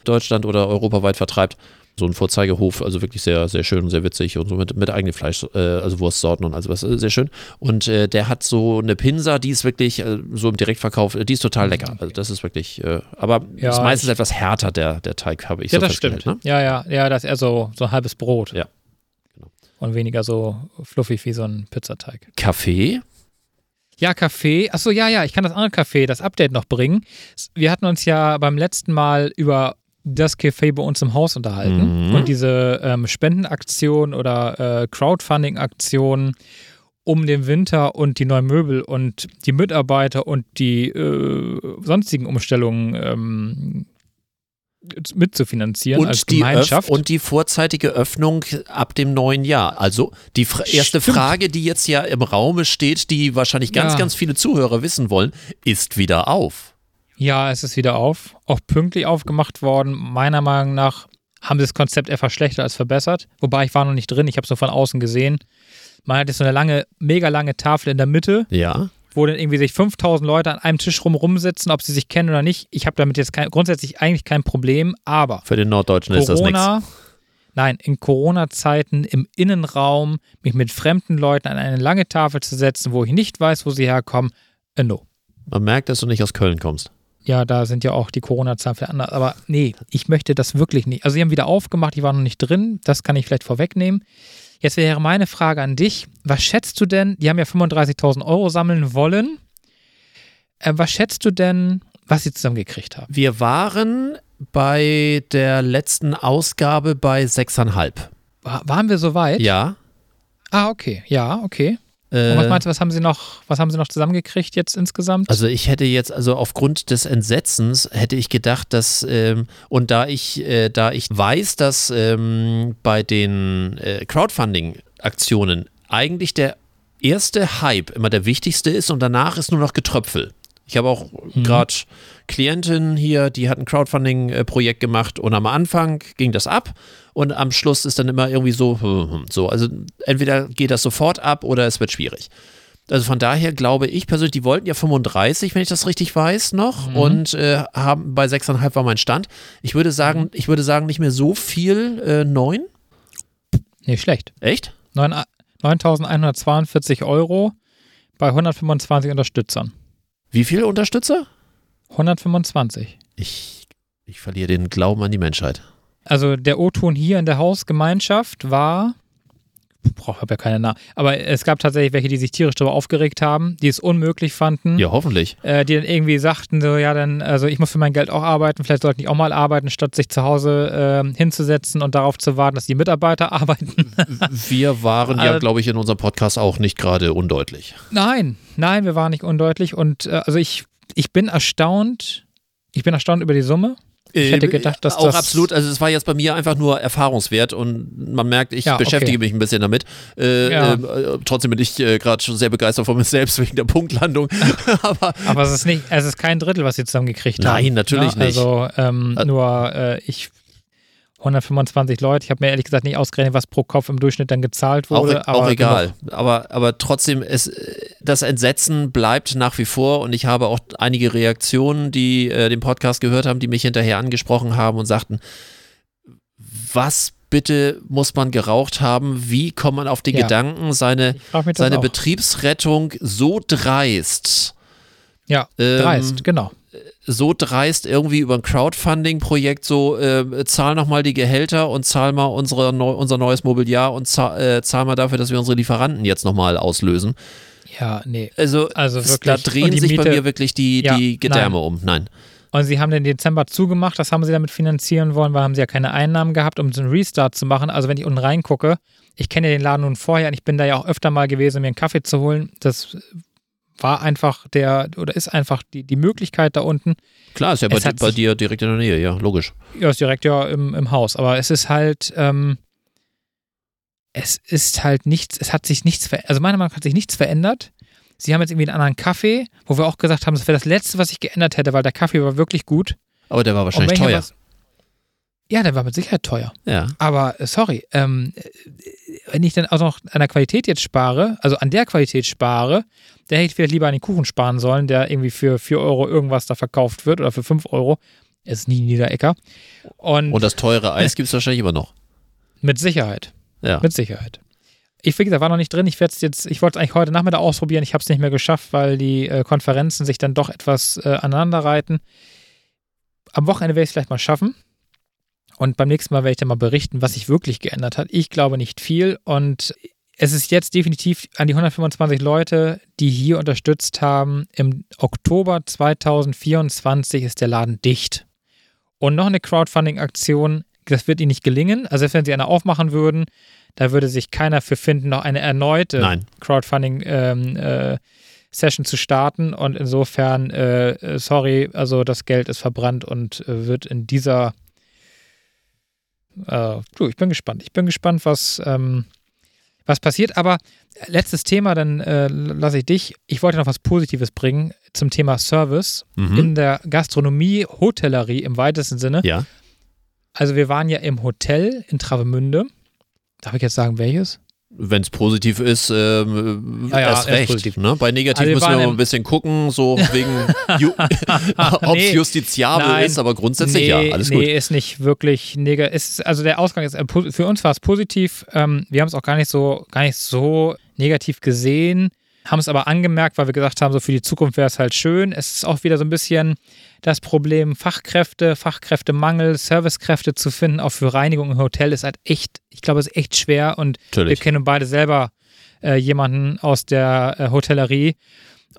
Deutschland oder europaweit vertreibt. So ein Vorzeigehof, also wirklich sehr, sehr schön und sehr witzig und so mit, mit eigenem Fleisch, äh, also Wurstsorten und also was, äh, sehr schön. Und äh, der hat so eine Pinsa, die ist wirklich äh, so im Direktverkauf, äh, die ist total lecker. Also das ist wirklich, äh, aber Ja, ist meistens etwas härter, der, der Teig, habe ich ja, so das stimmt. Ne? Ja, ja, ja, das ist eher so, so ein halbes Brot. Ja, genau. Und weniger so fluffig wie so ein Pizzateig. Kaffee, Ja, Kaffee. Achso, ja, ja, ich kann das andere Kaffee, das Update noch bringen. Wir hatten uns ja beim letzten Mal über das Café bei uns im Haus unterhalten Mhm. und diese ähm, Spendenaktion oder äh, Crowdfunding-Aktion um den Winter und die neuen Möbel und die Mitarbeiter und die äh, sonstigen Umstellungen ähm, mitzufinanzieren als und die, Öff Gemeinschaft. und die vorzeitige Öffnung ab dem neuen Jahr. Also die fra erste Stimmt. Frage, die jetzt ja im Raume steht, die wahrscheinlich ganz, Ja. ganz viele Zuhörer wissen wollen, ist wieder auf. Ja, es ist wieder auf. Auch pünktlich aufgemacht worden. Meiner Meinung nach haben sie das Konzept eher verschlechtert als verbessert. Wobei ich war noch nicht drin, ich habe es nur von außen gesehen. Man hat jetzt so eine lange, mega lange Tafel in der Mitte, Ja. Wo dann irgendwie sich 5000 Leute an einem Tisch rum rumsitzen, ob sie sich kennen oder nicht. Ich habe damit jetzt kein, grundsätzlich eigentlich kein Problem, aber Für den Norddeutschen ist das nichts. Corona, nein, in Corona-Zeiten im Innenraum mich mit fremden Leuten an eine lange Tafel zu setzen, wo ich nicht weiß, wo sie herkommen, äh, no. Man merkt, dass du nicht aus Köln kommst. Ja, da sind ja auch die Corona-Zahlen für anders. Aber nee, ich möchte das wirklich nicht. Also, sie haben wieder aufgemacht, die waren noch nicht drin. Das kann ich vielleicht vorwegnehmen. Jetzt wäre meine Frage an dich. Was schätzt du denn? Die haben ja 35.000 Euro sammeln wollen. Äh, was schätzt du denn, was sie zusammengekriegt haben? Wir waren bei der letzten Ausgabe bei 6,5. War, waren wir so weit? Ja. Ah, okay. Ja, okay. Und was Äh, meinst du, was haben sie noch, was haben sie noch zusammengekriegt jetzt insgesamt? Also ich hätte jetzt, also aufgrund des Entsetzens hätte ich gedacht, dass, ähm, und da ich, äh, da ich weiß, dass ähm, bei den äh, Crowdfunding-Aktionen eigentlich der erste Hype immer der wichtigste ist und danach ist nur noch Getröpfel. Ich habe auch gerade Klientinnen hier, die hat ein Crowdfunding-Projekt gemacht und am Anfang ging das ab und am Schluss ist dann immer irgendwie so, hm, hm, so. Also entweder geht das sofort ab oder es wird schwierig. Also von daher glaube ich persönlich, die wollten ja 35, wenn ich das richtig weiß, noch und äh, haben bei 6,5 war mein Stand. Ich würde sagen, ich würde sagen, nicht mehr so viel, äh, 9. nee, schlecht. Echt? Neun- 9.142 Euro bei 125 Unterstützern. Wie viele Unterstützer? 125. Ich, ich verliere den Glauben an die Menschheit. Also der O-Ton hier in der Hausgemeinschaft war, brauche ja keine Namen, aber es gab tatsächlich welche, die sich tierisch darüber aufgeregt haben, die es unmöglich fanden, Ja, hoffentlich. äh, die dann irgendwie sagten, so ja, dann, also ich muss für mein Geld auch arbeiten, vielleicht sollte ich auch mal arbeiten, statt sich zu Hause äh, hinzusetzen und darauf zu warten, dass die Mitarbeiter arbeiten. Wir waren ja, Also- glaube ich, in unserem Podcast auch nicht gerade undeutlich. Nein, nein, wir waren nicht undeutlich und äh, also ich, ich bin erstaunt, ich bin erstaunt über die Summe. Ich hätte gedacht, dass Äh, auch das- absolut, also es war jetzt bei mir einfach nur Erfahrungswert und man merkt, ich Ja, okay. beschäftige mich ein bisschen damit. Äh, Ja. äh, trotzdem bin ich äh, gerade schon sehr begeistert von mir selbst wegen der Punktlandung. Aber Aber es ist nicht, es ist kein Drittel, was sie zusammengekriegt haben. Nein, natürlich Ja, nicht. Also ähm, Ä- nur äh, ich 125 Leute. Ich habe mir ehrlich gesagt nicht ausgerechnet, was pro Kopf im Durchschnitt dann gezahlt auch, wurde. auch aber egal. Aber, aber trotzdem, es, das Entsetzen bleibt nach wie vor und ich habe auch einige Reaktionen, die äh, den Podcast gehört haben, die mich hinterher angesprochen haben und sagten, was bitte muss man geraucht haben? Wie kommt man auf den Ja. Gedanken, seine seine auch. Betriebsrettung so dreist, Ja, ähm, dreist, genau. So dreist irgendwie über ein Crowdfunding-Projekt so, äh, zahl nochmal die Gehälter und zahl mal unsere neu, unser neues Mobiliar und zahl, äh, zahl mal dafür, dass wir unsere Lieferanten jetzt nochmal auslösen. Ja, nee. Also, Also da drehen sich bei Miete- mir wirklich die, Ja, die Gedärme um. Nein. Und sie haben den Dezember zugemacht, das haben sie damit finanzieren wollen, weil haben sie ja keine Einnahmen gehabt, um so einen Restart zu machen. Also wenn ich unten reingucke, ich kenne ja den Laden nun vorher und ich bin da ja auch öfter mal gewesen, um mir einen Kaffee zu holen. Das war einfach der, oder ist einfach die, die Möglichkeit da unten. Klar, ist ja bei, bei dir direkt in der Nähe, ja, logisch. Ja, ist direkt ja im, im Haus. Aber es ist halt, ähm, es ist halt nichts, es hat sich nichts verändert. Also meiner Meinung nach hat sich nichts verändert. Sie haben jetzt irgendwie einen anderen Kaffee, wo wir auch gesagt haben, das wäre das Letzte, was ich geändert hätte, weil der Kaffee war wirklich gut. Aber der war wahrscheinlich teuer. was- Ja, der war mit Sicherheit teuer. Ja. Aber äh, sorry, ähm, äh, wenn ich dann auch noch an der Qualität jetzt spare, also an der Qualität spare, dann hätte ich vielleicht lieber an den Kuchen sparen sollen, der irgendwie für 4 Euro irgendwas da verkauft wird oder für 5 Euro. Es ist nie Niederecker. Und, Und das teure Eis gibt es wahrscheinlich immer noch. mit Sicherheit. Ja. Mit Sicherheit. Ich, wie gesagt, war noch nicht drin. Ich werde es jetzt, ich wollte es eigentlich heute Nachmittag ausprobieren. Ich habe es nicht mehr geschafft, weil die äh, Konferenzen sich dann doch etwas äh, aneinanderreiten. Am Wochenende werde ich es vielleicht mal schaffen. Und beim nächsten Mal werde ich dann mal berichten, was sich wirklich geändert hat. Ich glaube nicht viel. Und es ist jetzt definitiv an die 125 Leute, die hier unterstützt haben. Im Oktober 2024 ist der Laden dicht. Und noch eine Crowdfunding-Aktion, das wird ihnen nicht gelingen. Also selbst wenn sie eine aufmachen würden, da würde sich keiner für finden, noch eine erneute. Crowdfunding-Session zu starten. Und insofern, äh, äh, sorry, also das Geld ist verbrannt und äh, wird in dieser. Äh, du, ich bin gespannt. Ich bin gespannt, was, ähm, was passiert. Aber letztes Thema, dann äh, lasse ich dich. Ich wollte noch was Positives bringen zum Thema Service Mhm. in der Gastronomie, Hotellerie im weitesten Sinne. Ja. Also wir waren ja im Hotel in Travemünde. Darf ich jetzt sagen, welches? Wenn es positiv ist, ähm, Ja, ja, erst er recht. positiv. Ne? Bei negativ Also wir müssen wir mal ein bisschen gucken, so wegen, ju ob es Nee, justiziabel nein. ist, aber grundsätzlich ja, alles nee, gut. ist nicht wirklich negativ. Also der Ausgang ist, äh, für uns war es positiv. Ähm, wir haben es auch gar nicht so, gar nicht so negativ gesehen, haben es aber angemerkt, weil wir gesagt haben, so für die Zukunft wäre es halt schön. Es ist auch wieder so ein bisschen das Problem Fachkräfte, Fachkräftemangel, Servicekräfte zu finden, auch für Reinigung im Hotel ist halt echt, ich glaube, es ist echt schwer und Natürlich. wir kennen beide selber äh, jemanden aus der äh, Hotellerie.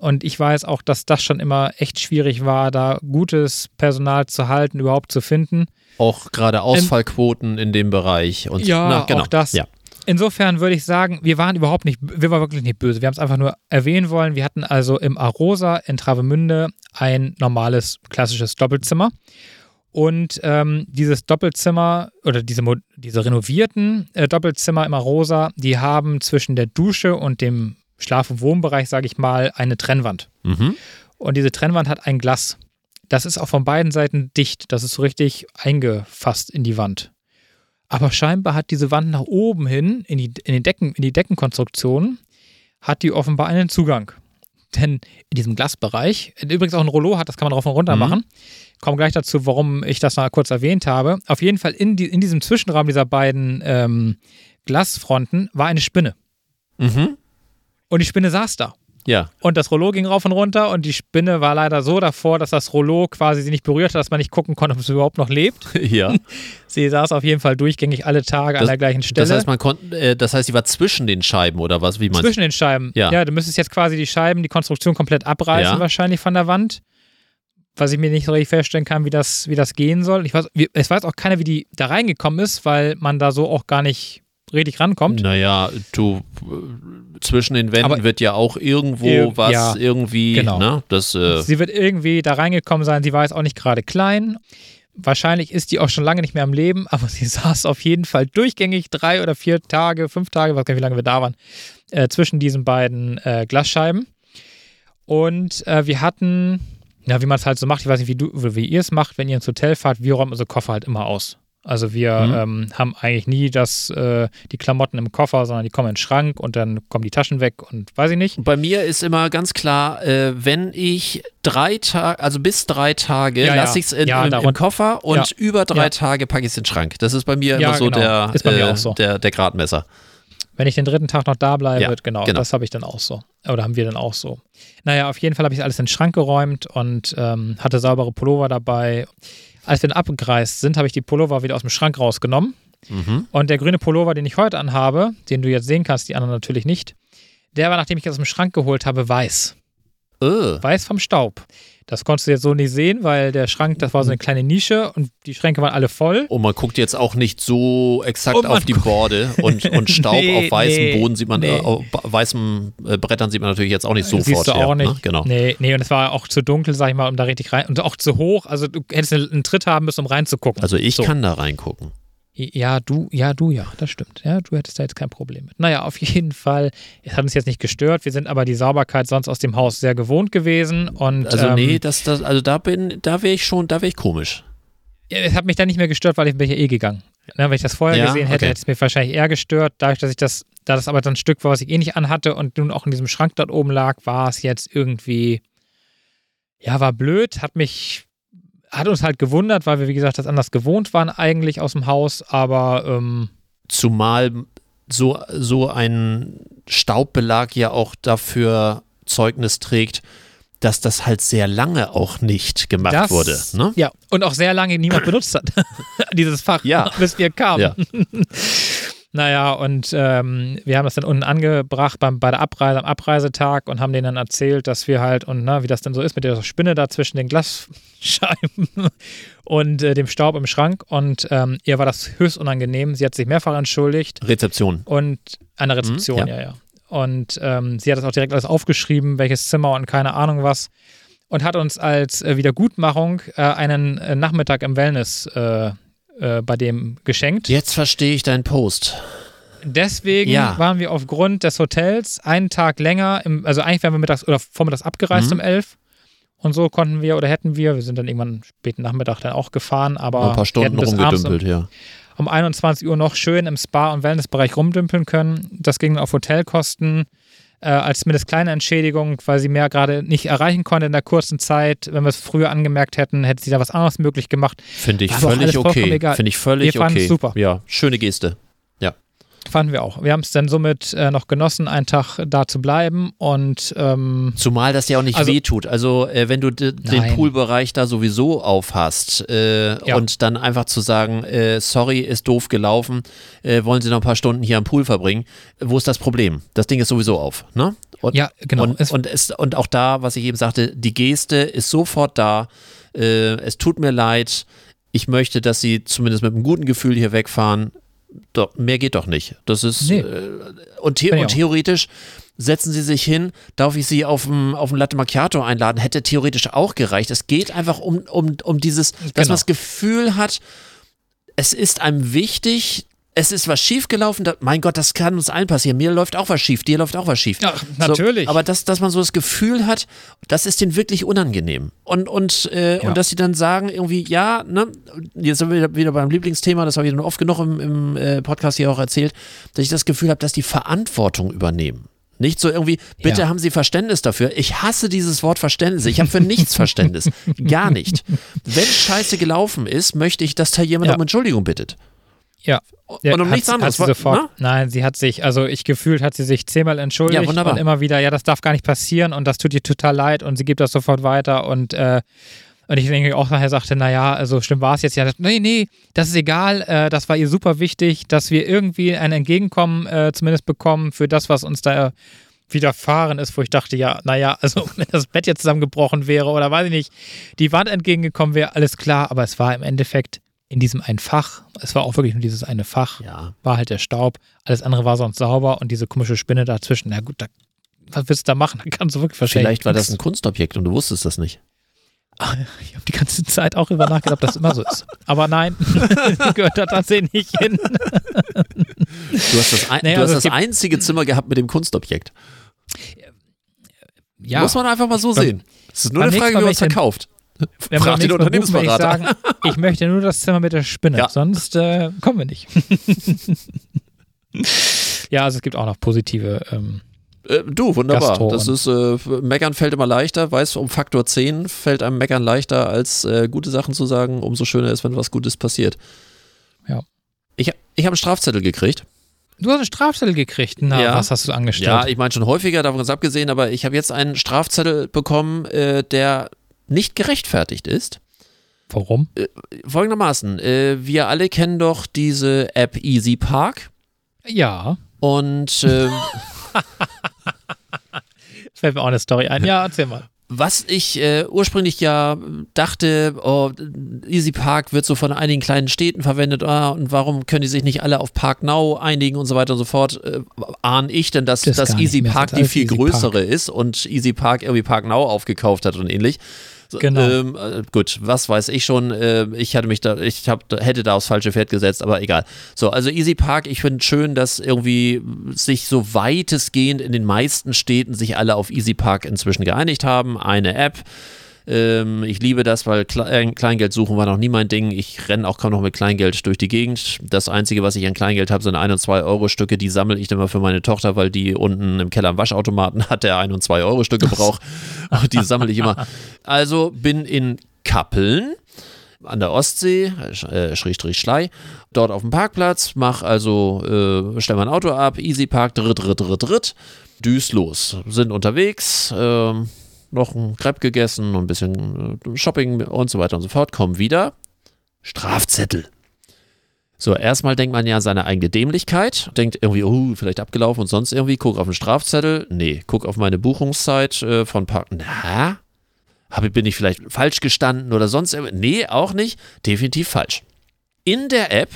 Und ich weiß auch, dass das schon immer echt schwierig war, da gutes Personal zu halten, überhaupt zu finden. Auch gerade Ausfallquoten in dem Bereich. Und, Ja, na, genau. auch das. Ja. Insofern würde ich sagen, wir waren überhaupt nicht, wir waren wirklich nicht böse. Wir haben es einfach nur erwähnen wollen. Wir hatten also im Arosa in Travemünde ein normales, klassisches Doppelzimmer. Und ähm, dieses Doppelzimmer oder diese, diese renovierten äh, Doppelzimmer im Arosa, die haben zwischen der Dusche und dem Schlaf- und Wohnbereich, sage ich mal, eine Trennwand. Mhm. Und diese Trennwand hat ein Glas. Das ist auch von beiden Seiten dicht. Das ist so richtig eingefasst in die Wand. Aber scheinbar hat diese Wand nach oben hin, in die, in den Decken, in die Deckenkonstruktion, hat die offenbar einen Zugang. Denn in diesem Glasbereich, übrigens auch ein Rollo hat, das kann man rauf und runter Mhm. machen. Komme gleich dazu, warum ich das noch kurz erwähnt habe. Auf jeden Fall in, die, in diesem Zwischenraum dieser beiden ähm, Glasfronten war eine Spinne. Mhm. Und die Spinne saß da. Ja. Und das Rollo ging rauf und runter und die Spinne war leider so davor, dass das Rollo quasi sie nicht berührt hat, dass man nicht gucken konnte, ob es überhaupt noch lebt. ja. Sie saß auf jeden Fall durchgängig alle Tage an Das- der gleichen Stelle. Das heißt, man konnte, äh, das heißt, die war zwischen den Scheiben oder was? Wie man Zwischen den Scheiben. Ja. du müsstest jetzt quasi die Scheiben, die Konstruktion komplett abreißen, Ja. wahrscheinlich von der Wand. Was ich mir nicht so richtig feststellen kann, wie das, wie das gehen soll. Ich weiß, wie, es weiß auch keiner, wie die da reingekommen ist, weil man da so auch gar nicht richtig rankommt. Naja, du zwischen den Wänden Aber- wird ja auch irgendwo Ir- was ja, irgendwie, genau. ne? Das, äh, Sie wird irgendwie da reingekommen sein. Sie war jetzt auch nicht gerade klein. Wahrscheinlich ist die auch schon lange nicht mehr am Leben, aber sie saß auf jeden Fall durchgängig drei oder vier Tage, fünf Tage, weiß gar nicht, wie lange wir da waren, äh, zwischen diesen beiden äh, Glasscheiben. Und äh, wir hatten, ja, wie man es halt so macht, ich weiß nicht, wie, du, wie ihr es macht, wenn ihr ins Hotel fahrt, wir räumen unsere Koffer halt immer aus. Also wir Mhm. ähm, haben eigentlich nie das, äh, die Klamotten im Koffer, sondern die kommen in den Schrank und dann kommen die Taschen weg und weiß ich nicht. bei mir ist immer ganz klar, äh, wenn ich drei Tage, also bis drei Tage, Ja, lasse ich es in, Ja, im, im Koffer und Ja. über drei. Tage packe ich es in den Schrank. Das ist bei mir Ja, immer so genau. der, mir äh, so. der, der Gradmesser. Wenn ich den dritten Tag noch da bleibe, genau, genau. das habe ich dann auch so. Oder haben wir dann auch so. Naja, auf jeden Fall habe ich alles in den Schrank geräumt und ähm, hatte saubere Pullover dabei. Als wir dann abgereist sind, habe ich die Pullover wieder aus dem Schrank rausgenommen. Mhm. Und der grüne Pullover, den ich heute anhabe, den du jetzt sehen kannst, die anderen natürlich nicht, der war, nachdem ich ihn aus dem Schrank geholt habe, weiß. Äh, Weiß vom Staub. Das konntest du jetzt so nicht sehen, weil der Schrank, das war so eine kleine Nische und die Schränke waren alle voll. und man guckt jetzt auch nicht so exakt auf die Borde und, und Staub Nee, auf weißem nee, Boden sieht man, nee. äh, auf weißen äh, Brettern sieht man natürlich jetzt auch nicht sofort. Siehst du auch ja, nicht. Ne? Genau. Nee, nee, und es war auch zu dunkel, sag ich mal, um da richtig rein. Und auch zu hoch. Also du hättest einen Tritt haben müssen, um reinzugucken. Also ich So. kann da reingucken. Ja, du, ja, du, ja, das stimmt. Ja, du hättest da jetzt kein Problem mit. Naja, auf jeden Fall. Es hat uns jetzt nicht gestört. Wir sind aber die Sauberkeit sonst aus dem Haus sehr gewohnt gewesen. Und, Also ähm, nee, das, das, also da bin, da wäre ich schon, da wäre ich komisch. ja, es hat mich dann nicht mehr gestört, weil ich bin ja eh gegangen. Ne, wenn ich das vorher Ja, gesehen hätte, okay. hätte es mir wahrscheinlich eher gestört. Dadurch, dass ich das, da das aber dann ein Stück war, was ich eh nicht anhatte und nun auch in diesem Schrank dort oben lag, war es jetzt irgendwie, ja, war blöd, hat mich, hat uns halt gewundert, weil wir, wie gesagt, das anders gewohnt waren eigentlich aus dem Haus, aber ähm, Zumal so, so ein Staubbelag ja auch dafür Zeugnis trägt, dass das halt sehr lange auch nicht gemacht das, wurde. Ne? ja, und auch sehr lange niemand benutzt hat, dieses Fach, Ja. bis wir kamen. Ja. Naja, und ähm, wir haben das dann unten angebracht beim, bei der Abreise, am Abreisetag und haben denen dann erzählt, dass wir halt, und na, wie das denn so ist mit der Spinne da zwischen den Glasscheiben und äh, dem Staub im Schrank. Und ähm, ihr war das höchst unangenehm. Sie hat sich mehrfach entschuldigt Rezeption. und an der Rezeption, Mhm, ja, ja. Und ähm, sie hat das auch direkt alles aufgeschrieben, welches Zimmer und keine Ahnung was. Und hat uns als äh, Wiedergutmachung äh, einen äh, Nachmittag im Wellness äh, äh, bei dem geschenkt. Jetzt verstehe ich deinen Post. Deswegen Ja. waren wir aufgrund des Hotels einen Tag länger, im, also eigentlich wären wir mittags oder vormittags abgereist Mhm. um 11 und so konnten wir oder hätten wir, wir sind dann irgendwann späten Nachmittag dann auch gefahren, aber Ein paar Stunden abends um, rumgedümpelt, ja. um 21 Uhr noch schön im Spa- und Wellnessbereich rumdümpeln können. Das ging auf Hotelkosten äh, als zumindest kleine Entschädigung, weil sie mehr gerade nicht erreichen konnte in der kurzen Zeit. Wenn wir es früher angemerkt hätten, hätte sie da was anderes möglich gemacht. Finde ich völlig okay. Finde ich völlig okay. super. Ja, schöne Geste. Fanden wir auch. Wir haben es dann somit äh, noch genossen, einen Tag da zu bleiben und ähm, Zumal das ja auch nicht Also- wehtut. Also, äh, wenn du den Nein. Poolbereich da sowieso aufhast äh, Ja. und dann einfach zu sagen, äh, sorry, ist doof gelaufen, äh, wollen Sie noch ein paar Stunden hier am Pool verbringen, wo ist das Problem? Das Ding ist sowieso auf, ne? Und, Ja, genau. Und, Es- und, es, und auch da, was ich eben sagte, die Geste ist sofort da. Äh, es tut mir leid. Ich möchte, dass Sie zumindest mit einem guten Gefühl hier wegfahren. Doch, mehr geht doch nicht. Das ist Nee. äh, und, the und theoretisch setzen sie sich hin, darf ich sie auf dem auf Latte Macchiato einladen, hätte theoretisch auch gereicht. Es geht einfach um um um dieses, dass Genau. man das Gefühl hat, es ist einem wichtig. Es ist was schiefgelaufen. Da, mein Gott, das kann uns allen passieren. Mir läuft auch was schief, dir läuft auch was schief. Ach, natürlich. So, aber dass, dass man so das Gefühl hat, das ist denen wirklich unangenehm. Und, und, äh, Ja. und dass sie dann sagen, irgendwie, ja, ne, jetzt sind wir wieder, wieder beim Lieblingsthema, das habe ich dann oft genug im, im äh, Podcast hier auch erzählt, dass ich das Gefühl habe, dass die Verantwortung übernehmen. Nicht so irgendwie, bitte Ja. haben Sie Verständnis dafür. Ich hasse dieses Wort Verständnis. Ich habe für nichts Verständnis. Gar nicht. Wenn Scheiße gelaufen ist, möchte ich, dass da jemand Ja. um Entschuldigung bittet. Ja. Ja, und um hat, nichts anderes. Hat sie sofort, ne? Nein, sie hat sich, also ich gefühlt hat sie sich zehnmal entschuldigt Ja, wunderbar. und immer wieder, ja, das darf gar nicht passieren und das tut ihr total leid und sie gibt das sofort weiter und äh, und ich denke auch nachher sagte, naja, also schlimm war es jetzt ja. Nee, nee, das ist egal. Äh, das war ihr super wichtig, dass wir irgendwie ein Entgegenkommen äh, zumindest bekommen für das, was uns da widerfahren ist, wo ich dachte, ja, naja, also wenn das Bett jetzt zusammengebrochen wäre oder weiß ich nicht, die Wand entgegengekommen wäre, alles klar, aber es war im Endeffekt in diesem ein Fach, es war auch wirklich nur dieses eine Fach, Ja. war halt der Staub, alles andere war sonst sauber und diese komische Spinne dazwischen, na gut, da, was willst du da machen? Da kannst du wirklich wahrscheinlich Vielleicht war das ein. Kunstobjekt und du wusstest das nicht. Ich habe die ganze Zeit auch über nachgedacht, ob das immer so ist. Aber nein, gehört da tatsächlich nicht hin. Du hast das, ein, Naja, du hast also es das einzige Zimmer gehabt mit dem Kunstobjekt. Ja, Muss man einfach mal so sehen. Es ist nur eine Frage, wie man es verkauft. Wenn Frag den Unternehmensberater. Ich, sagen, ich möchte nur das Zimmer mit der Spinne, Ja. sonst äh, kommen wir nicht. ja, also es gibt auch noch positive. Ähm, Äh, du, wunderbar. Das ist, äh, Meckern fällt immer leichter. Weißt du, um Faktor 10 fällt einem Meckern leichter, als äh, gute Sachen zu sagen. Umso schöner ist, wenn was Gutes passiert. Ja. Ich, ich habe einen Strafzettel gekriegt. du hast einen Strafzettel gekriegt. Na, Ja. was hast du angestellt? Ja, ich meine schon häufiger, davon ganz abgesehen, aber ich habe jetzt einen Strafzettel bekommen, äh, der nicht gerechtfertigt ist. Warum? Folgendermaßen, äh, wir alle kennen doch diese App Easy Park. Ja, Und ähm, fällt mir auch eine Story ein. Ja, erzähl mal. was ich äh, ursprünglich ja dachte, oh, Easy Park wird so von einigen kleinen Städten verwendet, ah, und warum können die sich nicht alle auf Park Now einigen und so weiter und so fort, äh, ahne ich denn, dass Das das, gar nicht Easy Park die viel Easy größere ist und Easy Park irgendwie Park Now aufgekauft hat und ähnlich. So, Genau. Ähm, äh, gut, was weiß ich schon. Äh, ich hatte mich da, ich hab, hätte da aufs falsche Pferd gesetzt, aber egal. So, also Easy Park, ich finde schön, dass irgendwie sich so weitestgehend in den meisten Städten sich alle auf Easy Park inzwischen geeinigt haben. Eine App. Ähm, ich liebe das, weil Kle äh, Kleingeld suchen war noch nie mein Ding. Ich renne auch kaum noch mit Kleingeld durch die Gegend. Das Einzige, was ich an Kleingeld habe, sind 1 und 2 Euro Stücke. Die sammle ich dann mal für meine Tochter, weil die unten im Keller am Waschautomaten hat, der 1 und 2 Euro Stücke braucht. Und die sammle ich immer. Also bin in Kappeln an der Ostsee, äh, Schrägstrich Schlei, dort auf dem Parkplatz, mach also, äh, stell mein Auto ab, Easy Park, dritt, dritt, dritt, dritt, düst los. Sind unterwegs, ähm, noch ein Crepe gegessen, noch ein bisschen äh, Shopping und so weiter und so fort, kommen wieder, Strafzettel. So, erstmal denkt man ja an seine eigene Dämlichkeit, denkt irgendwie, oh, vielleicht abgelaufen und sonst irgendwie, guck auf den Strafzettel, nee, guck auf meine Buchungszeit äh, von Park, na, bin ich vielleicht falsch gestanden oder sonst irgendwas? Nee, auch nicht. Definitiv falsch. In der App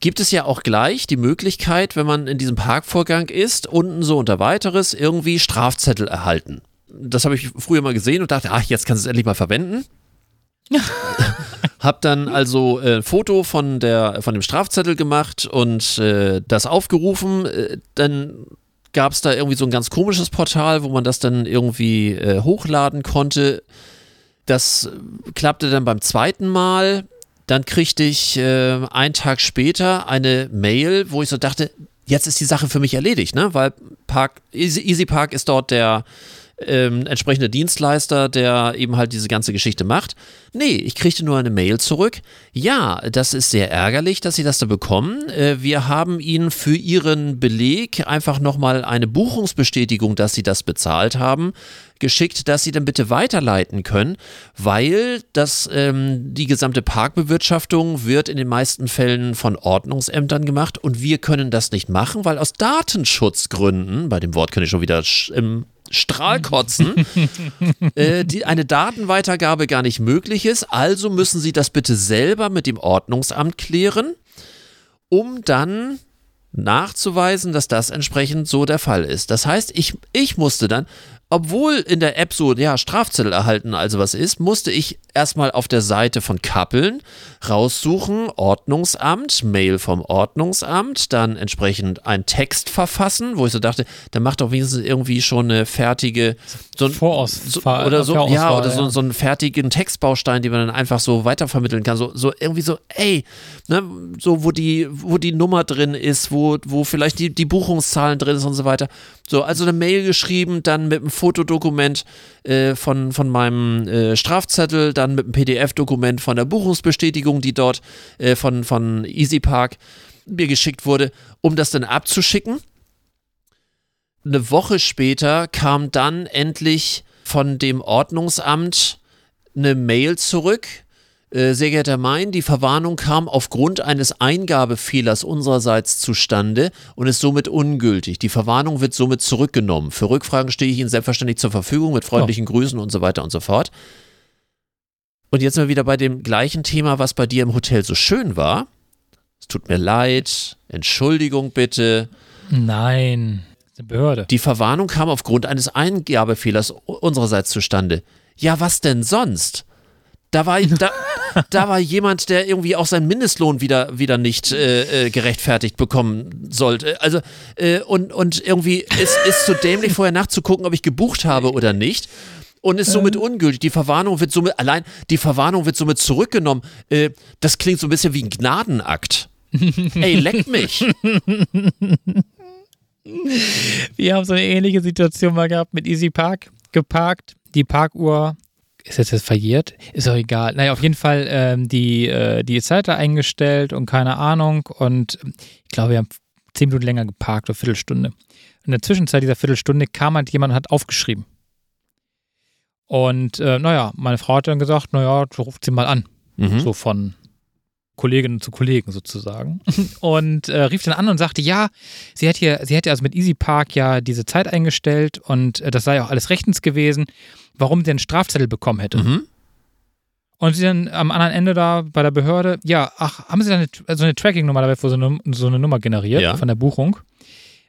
gibt es ja auch gleich die Möglichkeit, wenn man in diesem Parkvorgang ist, unten so unter weiteres irgendwie Strafzettel erhalten. Das habe ich früher mal gesehen und dachte, ach, jetzt kannst du es endlich mal verwenden. Hab dann also äh, ein Foto von, der, von dem Strafzettel gemacht und äh, das aufgerufen. Äh, dann gab es da irgendwie so ein ganz komisches Portal, wo man das dann irgendwie äh, hochladen konnte. Das klappte dann beim zweiten Mal. Dann kriegte ich äh, einen Tag später eine Mail, wo ich so dachte, jetzt ist die Sache für mich erledigt, ne? Weil Park, Easy, Easy Park ist dort der ähm, entsprechende Dienstleister, der eben halt diese ganze Geschichte macht. Nee, ich kriegte nur eine Mail zurück. Ja, das ist sehr ärgerlich, dass Sie das da bekommen. Äh, wir haben Ihnen für Ihren Beleg einfach nochmal eine Buchungsbestätigung, dass Sie das bezahlt haben, geschickt, dass Sie dann bitte weiterleiten können, weil das, ähm, die gesamte Parkbewirtschaftung wird in den meisten Fällen von Ordnungsämtern gemacht und wir können das nicht machen, weil aus Datenschutzgründen, bei dem Wort kann ich schon wieder im Strahl kotzen, äh, die, eine Datenweitergabe gar nicht möglich ist. Also müssen Sie das bitte selber mit dem Ordnungsamt klären. um dann nachzuweisen, dass das entsprechend so der Fall ist. Das heißt, ich, ich musste dann, obwohl in der App so, ja, Strafzettel erhalten also was ist, musste ich erstmal auf der Seite von Kappeln raussuchen, Ordnungsamt, Mail vom Ordnungsamt, dann entsprechend einen Text verfassen, wo ich so dachte, da macht doch wenigstens irgendwie schon eine fertige so ein, Vorauswahl so, oder so, ja, oder so, so einen fertigen Textbaustein, den man dann einfach so weitervermitteln kann, so, so irgendwie so, ey, ne, so wo die, wo die Nummer drin ist, wo, wo vielleicht die, die Buchungszahlen drin ist und so weiter. So, also eine Mail geschrieben, dann mit einem Fotodokument äh, von, von meinem äh, Strafzettel, dann mit einem PDF-Dokument von der Buchungsbestätigung, die dort äh, von, von EasyPark mir geschickt wurde, um das dann abzuschicken. Eine Woche später kam dann endlich von dem Ordnungsamt eine Mail zurück äh, sehr geehrter Herr Mein, die Verwarnung kam aufgrund eines Eingabefehlers unsererseits zustande und ist somit ungültig. Die Verwarnung wird somit zurückgenommen. Für Rückfragen stehe ich Ihnen selbstverständlich zur Verfügung mit freundlichen oh. Grüßen und so weiter und so fort. Und jetzt sind wir wieder bei dem gleichen Thema, was bei dir im Hotel so schön war. Es tut mir leid, Entschuldigung bitte. Nein, eine Behörde. Die Verwarnung kam aufgrund eines Eingabefehlers unsererseits zustande. Ja, was denn sonst? Da war, da, da war jemand, der irgendwie auch seinen Mindestlohn wieder, wieder nicht äh, äh, gerechtfertigt bekommen sollte. Also, äh, und, und irgendwie ist, ist zu dämlich, vorher nachzugucken, ob ich gebucht habe oder nicht. Und ist somit ungültig. Die Verwarnung wird somit, allein die Verwarnung wird somit zurückgenommen. Äh, das klingt so ein bisschen wie ein Gnadenakt. Ey, leck mich. Wir haben so eine ähnliche Situation mal gehabt mit Easy Park geparkt. Die Parkuhr ist jetzt, jetzt verjährt? Ist auch egal. Naja, auf jeden Fall ähm, die, äh, die Zeit da eingestellt und keine Ahnung. Und ich glaube, wir haben zehn Minuten länger geparkt, eine Viertelstunde. In der Zwischenzeit dieser Viertelstunde kam halt jemand und hat aufgeschrieben. Und äh, naja, meine Frau hat dann gesagt, naja, ruft sie mal an. Mhm. So von Kolleginnen zu Kollegen sozusagen. Und äh, rief dann an und sagte, ja, sie hätte, hier, sie hätte also mit Easy Park ja diese Zeit eingestellt und äh, das sei auch alles rechtens gewesen, warum sie einen Strafzettel bekommen hätte. Mhm. Und sie dann am anderen Ende da bei der Behörde, ja, ach, haben Sie da eine, so eine Tracking-Nummer dabei, wo so eine, so eine Nummer generiert ja. von der Buchung?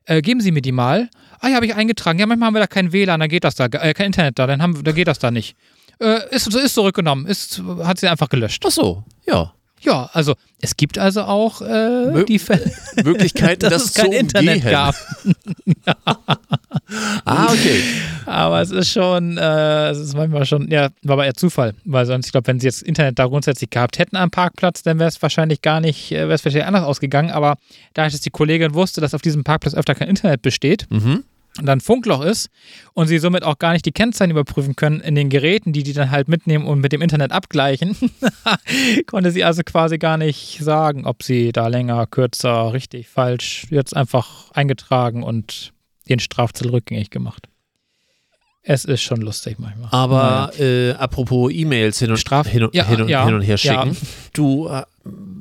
Äh, geben Sie mir die mal. Ah ja, habe ich eingetragen. Ja, manchmal haben wir da kein WLAN, dann geht das da, äh, kein Internet da, dann haben, da geht das da nicht. Äh, ist, ist zurückgenommen, ist, hat sie einfach gelöscht. Ach so, ja. Ja, also es gibt also auch äh, die Fälle, Möglichkeiten, dass, dass es kein Internet umgehen. gab. ah, okay. Aber es ist schon, äh, es ist manchmal schon, ja, war aber eher Zufall, weil sonst, ich glaube, wenn sie jetzt Internet da grundsätzlich gehabt hätten am Parkplatz, dann wäre es wahrscheinlich gar nicht, äh, wäre es wahrscheinlich anders ausgegangen. Aber da ich jetzt die Kollegin wusste, dass auf diesem Parkplatz öfter kein Internet besteht, mhm dann Funkloch ist und sie somit auch gar nicht die Kennzeichen überprüfen können in den Geräten, die die dann halt mitnehmen und mit dem Internet abgleichen, konnte sie also quasi gar nicht sagen, ob sie da länger, kürzer, richtig, falsch, jetzt einfach eingetragen und den Strafzettel rückgängig gemacht. Es ist schon lustig manchmal. Aber naja. äh, apropos E-Mails hin, Straf hin, ja, hin, ja, hin, und her schicken. Ja. Du äh,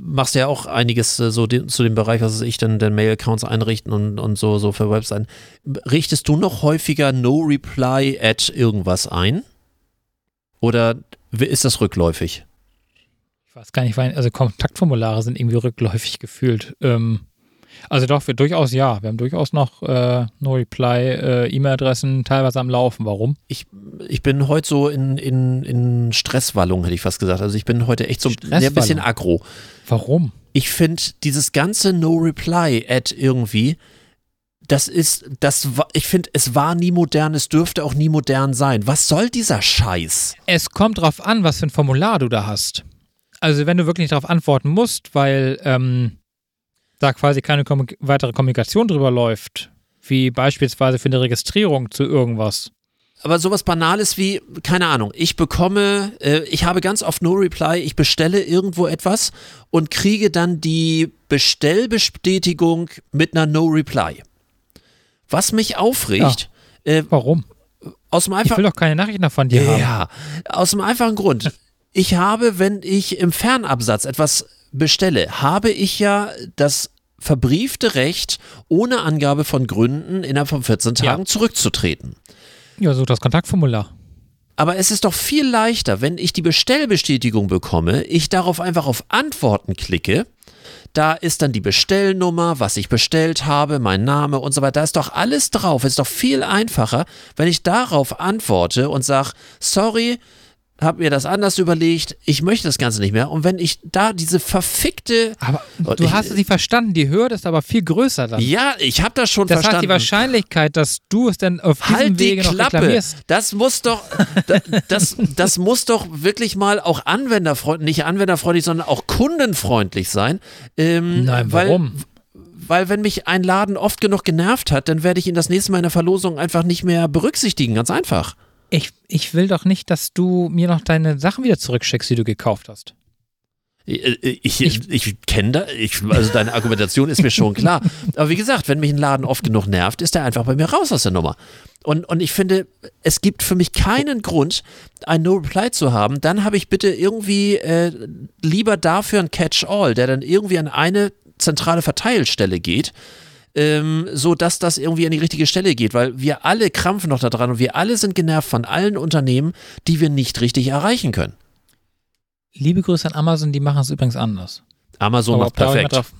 machst ja auch einiges äh, so de, zu dem Bereich, was ich dann, den Mail-Accounts einrichten und, und so, so für Webseiten. Richtest du noch häufiger No-Reply at irgendwas ein? Oder ist das rückläufig? Ich weiß gar nicht, also Kontaktformulare sind irgendwie rückläufig gefühlt. Ähm, also doch, wir durchaus ja. Wir haben durchaus noch äh, No-Reply-E-Mail-Adressen äh, teilweise am Laufen. Warum? Ich, ich bin heute so in, in, in Stresswallung, hätte ich fast gesagt. Also ich bin heute echt so ein bisschen aggro. Warum? Ich finde dieses ganze No-Reply-Ad irgendwie, das ist, das ich finde, es war nie modern, es dürfte auch nie modern sein. Was soll dieser Scheiß? Es kommt drauf an, was für ein Formular du da hast. Also wenn du wirklich darauf antworten musst, weil ähm, da quasi keine Kom weitere Kommunikation drüber läuft, wie beispielsweise für eine Registrierung zu irgendwas. Aber sowas Banales wie, keine Ahnung, ich bekomme, äh, ich habe ganz oft No Reply, ich bestelle irgendwo etwas und kriege dann die Bestellbestätigung mit einer No Reply. Was mich aufregt. Ja. Äh, Warum? Aus dem einfach, ich will doch keine Nachrichten von dir ja, haben. Ja, aus dem einfachen Grund. Ich habe, wenn ich im Fernabsatz etwas bestelle, habe ich ja das verbriefte Recht, ohne Angabe von Gründen innerhalb von 14 Tagen ja. zurückzutreten. Ja, so das Kontaktformular. Aber es ist doch viel leichter, wenn ich die Bestellbestätigung bekomme, ich darauf einfach auf Antworten klicke. Da ist dann die Bestellnummer, was ich bestellt habe, mein Name und so weiter. Da ist doch alles drauf. Es ist doch viel einfacher, wenn ich darauf antworte und sage, sorry, habe mir das anders überlegt, ich möchte das Ganze nicht mehr. Und wenn ich da diese verfickte. Aber du ich- hast es nicht verstanden, die Hürde ist aber viel größer dann. Ja, ich habe das schon das heißt, verstanden. die Wahrscheinlichkeit, dass du es dann auf diesem Halt die Wege noch Klappe. Das muss doch, da- das, das muss doch wirklich mal auch anwenderfreundlich, nicht anwenderfreundlich, sondern auch kundenfreundlich sein. Ähm, Nein, weil, warum? Weil wenn mich ein Laden oft genug genervt hat, dann werde ich ihn das nächste Mal in der Verlosung einfach nicht mehr berücksichtigen. Ganz einfach. Ich, ich will doch nicht, dass du mir noch deine Sachen wieder zurückschickst, die du gekauft hast. Ich, ich, ich, ich kenne da, ich, also deine Argumentation ist mir schon klar. Aber wie gesagt, wenn mich ein Laden oft genug nervt, ist er einfach bei mir raus aus der Nummer. Und, und ich finde, es gibt für mich keinen Grund, ein No-Reply zu haben. Dann habe ich bitte irgendwie äh, lieber dafür ein Catch-all, der dann irgendwie an eine zentrale Verteilstelle geht, ähm, so dass das irgendwie an die richtige Stelle geht, weil wir alle krampfen noch da dran und wir alle sind genervt von allen Unternehmen, die wir nicht richtig erreichen können. Liebe Grüße an Amazon, die machen es übrigens anders. Amazon Aber macht ob da, perfekt. drauf,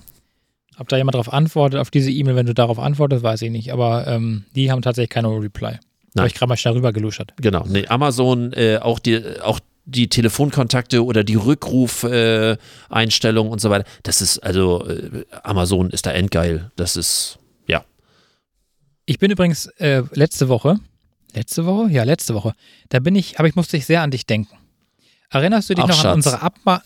ob da jemand drauf antwortet, auf diese E-Mail, wenn du darauf antwortest, weiß ich nicht. Aber ähm, die haben tatsächlich keine Reply. Nein. Habe ich gerade mal schnell rübergeluschert. Genau, nee, Amazon, äh, auch die, auch die Telefonkontakte oder die Rückrufeinstellungen Einstellungen und so weiter. Das ist, also, äh, Amazon ist da endgeil. Das ist, ja. Ich bin übrigens äh, letzte Woche, letzte Woche? Ja, letzte Woche, da bin ich, aber ich musste sehr an dich denken. Erinnerst du dich Ach, noch an Schatz. unsere Abma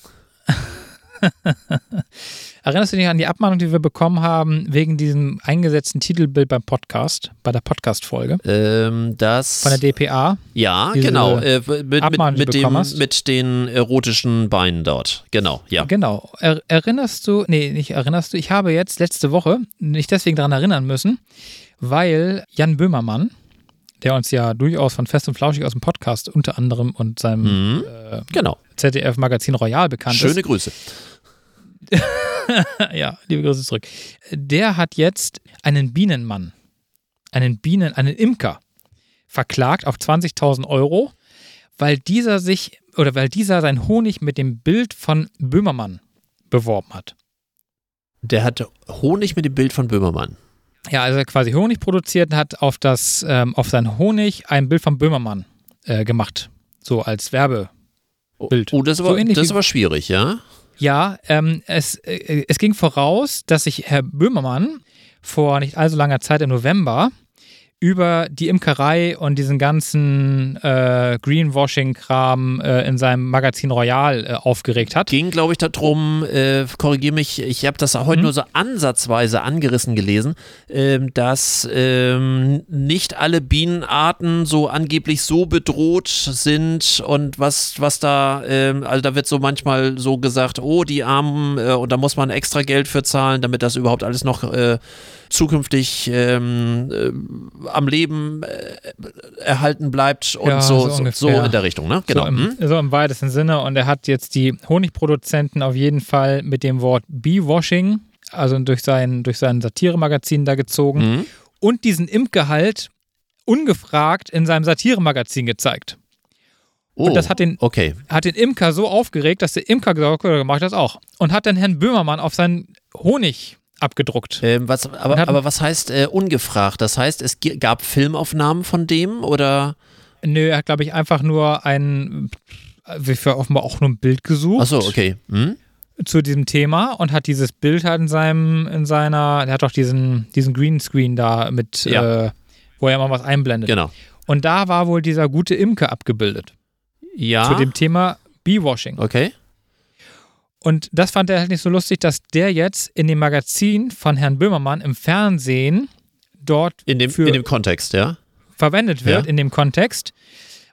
Erinnerst du dich an die Abmahnung, die wir bekommen haben wegen diesem eingesetzten Titelbild beim Podcast, bei der Podcast-Folge Ähm, das. von der DPA? ja, genau. Äh, mit, mit, Abmahnung, mit, bekommen dem, mit den erotischen Beinen dort. Genau, ja. Genau. Er, erinnerst du, nee, nicht erinnerst du, ich habe jetzt letzte Woche nicht deswegen daran erinnern müssen, weil Jan Böhmermann, der uns ja durchaus von Fest und Flauschig aus dem Podcast unter anderem und seinem Mhm. äh, Genau. ZDF-Magazin Royal bekannt Schöne Grüße. ja, liebe Grüße zurück. Der hat jetzt einen Bienenmann, einen Bienen, einen Imker verklagt auf 20.000 Euro, weil dieser sich oder weil dieser sein Honig mit dem Bild von Böhmermann beworben hat. Der hat Honig mit dem Bild von Böhmermann. Ja, also er hat quasi Honig produziert und hat auf, das, ähm, auf seinen Honig ein Bild von Böhmermann äh, gemacht. So als Werbe. Oh. Oh, das ist So das aber schwierig, ja? Ja, ähm, es, äh, es ging voraus, dass sich Herr Böhmermann vor nicht allzu langer Zeit im November über die Imkerei und diesen ganzen äh, Greenwashing-Kram äh, in seinem Magazin Royal äh, aufgeregt hat. ging, glaube ich, darum, äh, korrigiere mich, ich habe das heute Mhm. nur so ansatzweise angerissen gelesen, ähm, dass ähm, nicht alle Bienenarten so angeblich so bedroht sind und was, was da, ähm, also da wird so manchmal so gesagt, oh, die Armen, äh, und da muss man extra Geld für zahlen, damit das überhaupt alles noch äh, zukünftig ähm, äh, am Leben äh, erhalten bleibt und Ja, so, so so, in der Richtung, ne? Genau. So im, hm? so im weitesten Sinne. Und er hat jetzt die Honigproduzenten auf jeden Fall mit dem Wort Bee-Washing, also durch sein, durch sein Satiremagazin da gezogen Mhm. und diesen Imgehalt ungefragt in seinem Satiremagazin gezeigt. Oh, Und das hat den, okay. hat den Imker so aufgeregt, dass der Imker gesagt hat, macht das auch. Und hat dann Herrn Böhmermann auf seinen Honig abgedruckt. Ähm, was, aber, aber was heißt äh, ungefragt? Das heißt, es gab Filmaufnahmen von dem oder? Nö, er hat, glaube ich, einfach nur ein, wie für offenbar auch nur ein Bild gesucht. Achso, okay. Hm? zu diesem Thema und hat dieses Bild halt in seinem, in seiner, er hat doch diesen, diesen Greenscreen da mit, Ja. äh, wo er mal was einblendet. Genau. Und da war wohl dieser gute Imker abgebildet Ja. zu dem Thema Bee-Washing. okay. Und das fand er halt nicht so lustig, dass der jetzt in dem Magazin von Herrn Böhmermann im Fernsehen dort In dem, in dem Kontext, ja. verwendet wird, Ja. in dem Kontext.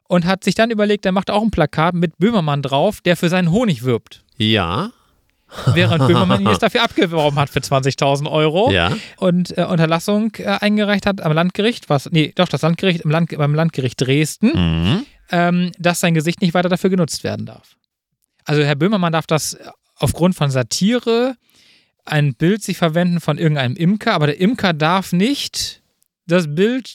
Und hat sich dann überlegt, er macht auch ein Plakat mit Böhmermann drauf, der für seinen Honig wirbt. Ja. Während Böhmermann ihn jetzt dafür abgeworben hat für 20.000 Euro. Ja. und äh, Unterlassung äh, eingereicht hat am Landgericht, was, nee, doch, das Landgericht, im Land, beim Landgericht Dresden, Mhm. ähm, dass sein Gesicht nicht weiter dafür genutzt werden darf. Also Herr Böhmermann darf das aufgrund von Satire ein Bild sich verwenden von irgendeinem Imker, aber der Imker darf nicht das Bild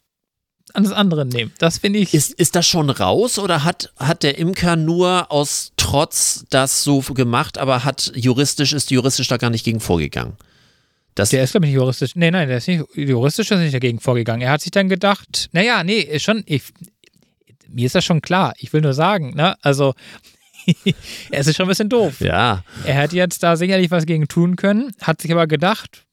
an das andere nehmen. Das finde ich. Ist, ist das schon raus oder hat, hat der Imker nur aus Trotz das so gemacht, aber hat juristisch, ist juristisch da gar nicht gegen vorgegangen? Das der ist, glaube ich, nicht juristisch. Nee, nein, der ist nicht juristisch ist nicht dagegen vorgegangen. Er hat sich dann gedacht, naja, nee, ist schon, ich, mir ist das schon klar. Ich will nur sagen, ne, also es ist schon ein bisschen doof. Ja. Er hätte jetzt da sicherlich was gegen tun können, hat sich aber gedacht,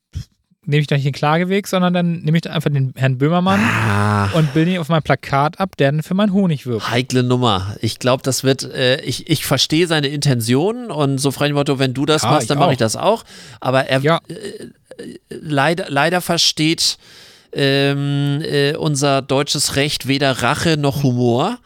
nehme ich doch nicht den Klageweg, sondern dann nehme ich einfach den Herrn Böhmermann Ah, und bilde ihn auf mein Plakat ab, der dann für meinen Honig wirbt. heikle Nummer. Ich glaube, das wird, äh, ich, ich verstehe seine Intentionen und so frei Motto, wenn du das Ja, machst, dann mache ich das auch. Aber er Ja. leider, leider versteht ähm, äh, unser deutsches Recht weder Rache noch Humor.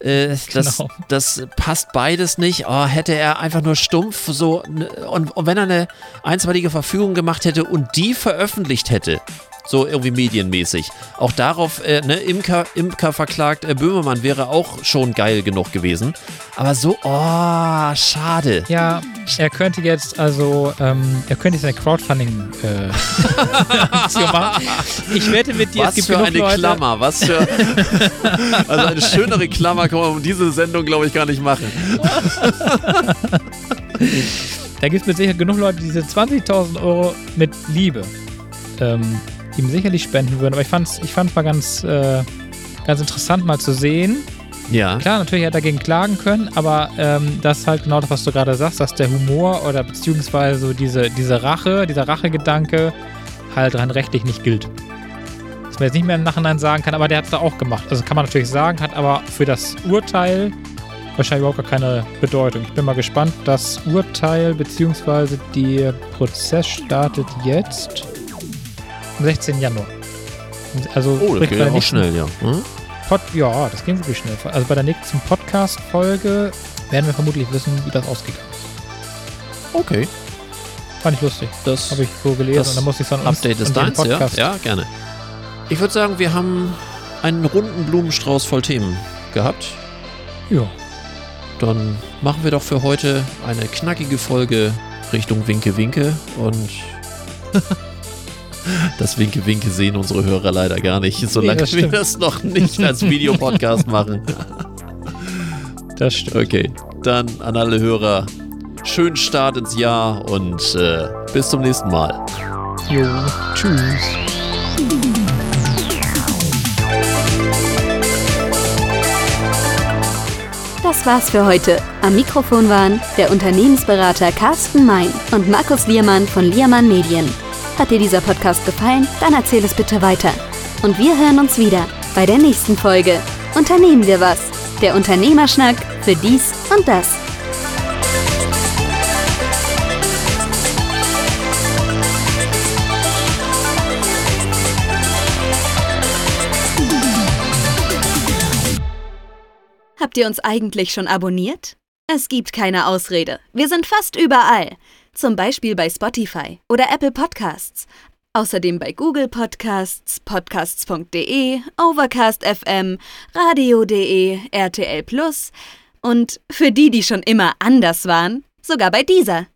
Äh, das, Genau. das passt beides nicht. Oh, hätte er einfach nur stumpf so ne- und, und wenn er eine einstweilige Verfügung gemacht hätte und die veröffentlicht hätte, so irgendwie medienmäßig, auch darauf, äh, ne, Imker, Imker verklagt, äh, Böhmermann wäre auch schon geil genug gewesen. Aber so, oh, schade. Ja, er könnte jetzt also, ähm, er könnte jetzt eine Crowdfunding äh, machen. Ich wette mit dir, es Was gibt für eine Leute. Klammer, was für. also eine schönere Klammer kann man um diese Sendung, glaube ich, gar nicht machen. Da gibt es mit Sicherheit genug Leute, die diese 20.000 Euro mit Liebe ähm, ihm sicherlich spenden würden. Aber ich fand es ich fand's mal ganz, äh, ganz interessant mal zu sehen. Ja. Klar, natürlich hätte er dagegen klagen können, aber ähm, das ist halt genau das, was du gerade sagst, dass der Humor oder beziehungsweise so diese, diese Rache, dieser Rachegedanke halt rein rechtlich nicht gilt. Was man jetzt nicht mehr im Nachhinein sagen kann, aber der hat es da auch gemacht. Also kann man natürlich sagen, hat aber für das Urteil wahrscheinlich überhaupt gar keine Bedeutung. Ich bin mal gespannt. Das Urteil beziehungsweise der Prozess startet jetzt am 16. Januar. Also Oh, das der auch schnell, ja. Hm? Pod ja, das ging wirklich schnell. Also bei der nächsten Podcast-Folge werden wir vermutlich wissen, wie das ausgegangen ist. Okay. Fand ich lustig. Das Habe ich so gelesen und dann musste ich uns Update ist deins, ja? Podcast. Ja, gerne. Ich würde sagen, wir haben einen runden Blumenstrauß voll Themen gehabt. ja. Dann machen wir doch für heute eine knackige Folge Richtung Winke Winke und das Winke Winke sehen unsere Hörer leider gar nicht, solange das wir das noch nicht als Videopodcast machen. Das stimmt. Okay, dann an alle Hörer, schönen Start ins Jahr und äh, bis zum nächsten Mal. Jo. Tschüss. Das war's für heute. Am Mikrofon waren der Unternehmensberater Carsten Mein und Markus Liermann von Liermann Medien. Hat dir dieser Podcast gefallen? Dann erzähl es bitte weiter. Und wir hören uns wieder bei der nächsten Folge. Unternehmen wir was? Der Unternehmerschnack für dies und das. Habt ihr uns eigentlich schon abonniert? Es gibt keine Ausrede. Wir sind fast überall. Zum Beispiel bei Spotify oder Apple Podcasts. Außerdem bei Google Podcasts, podcasts.de, Overcast FM, radio.de, RTL Plus und für die, die schon immer anders waren, sogar bei dieser.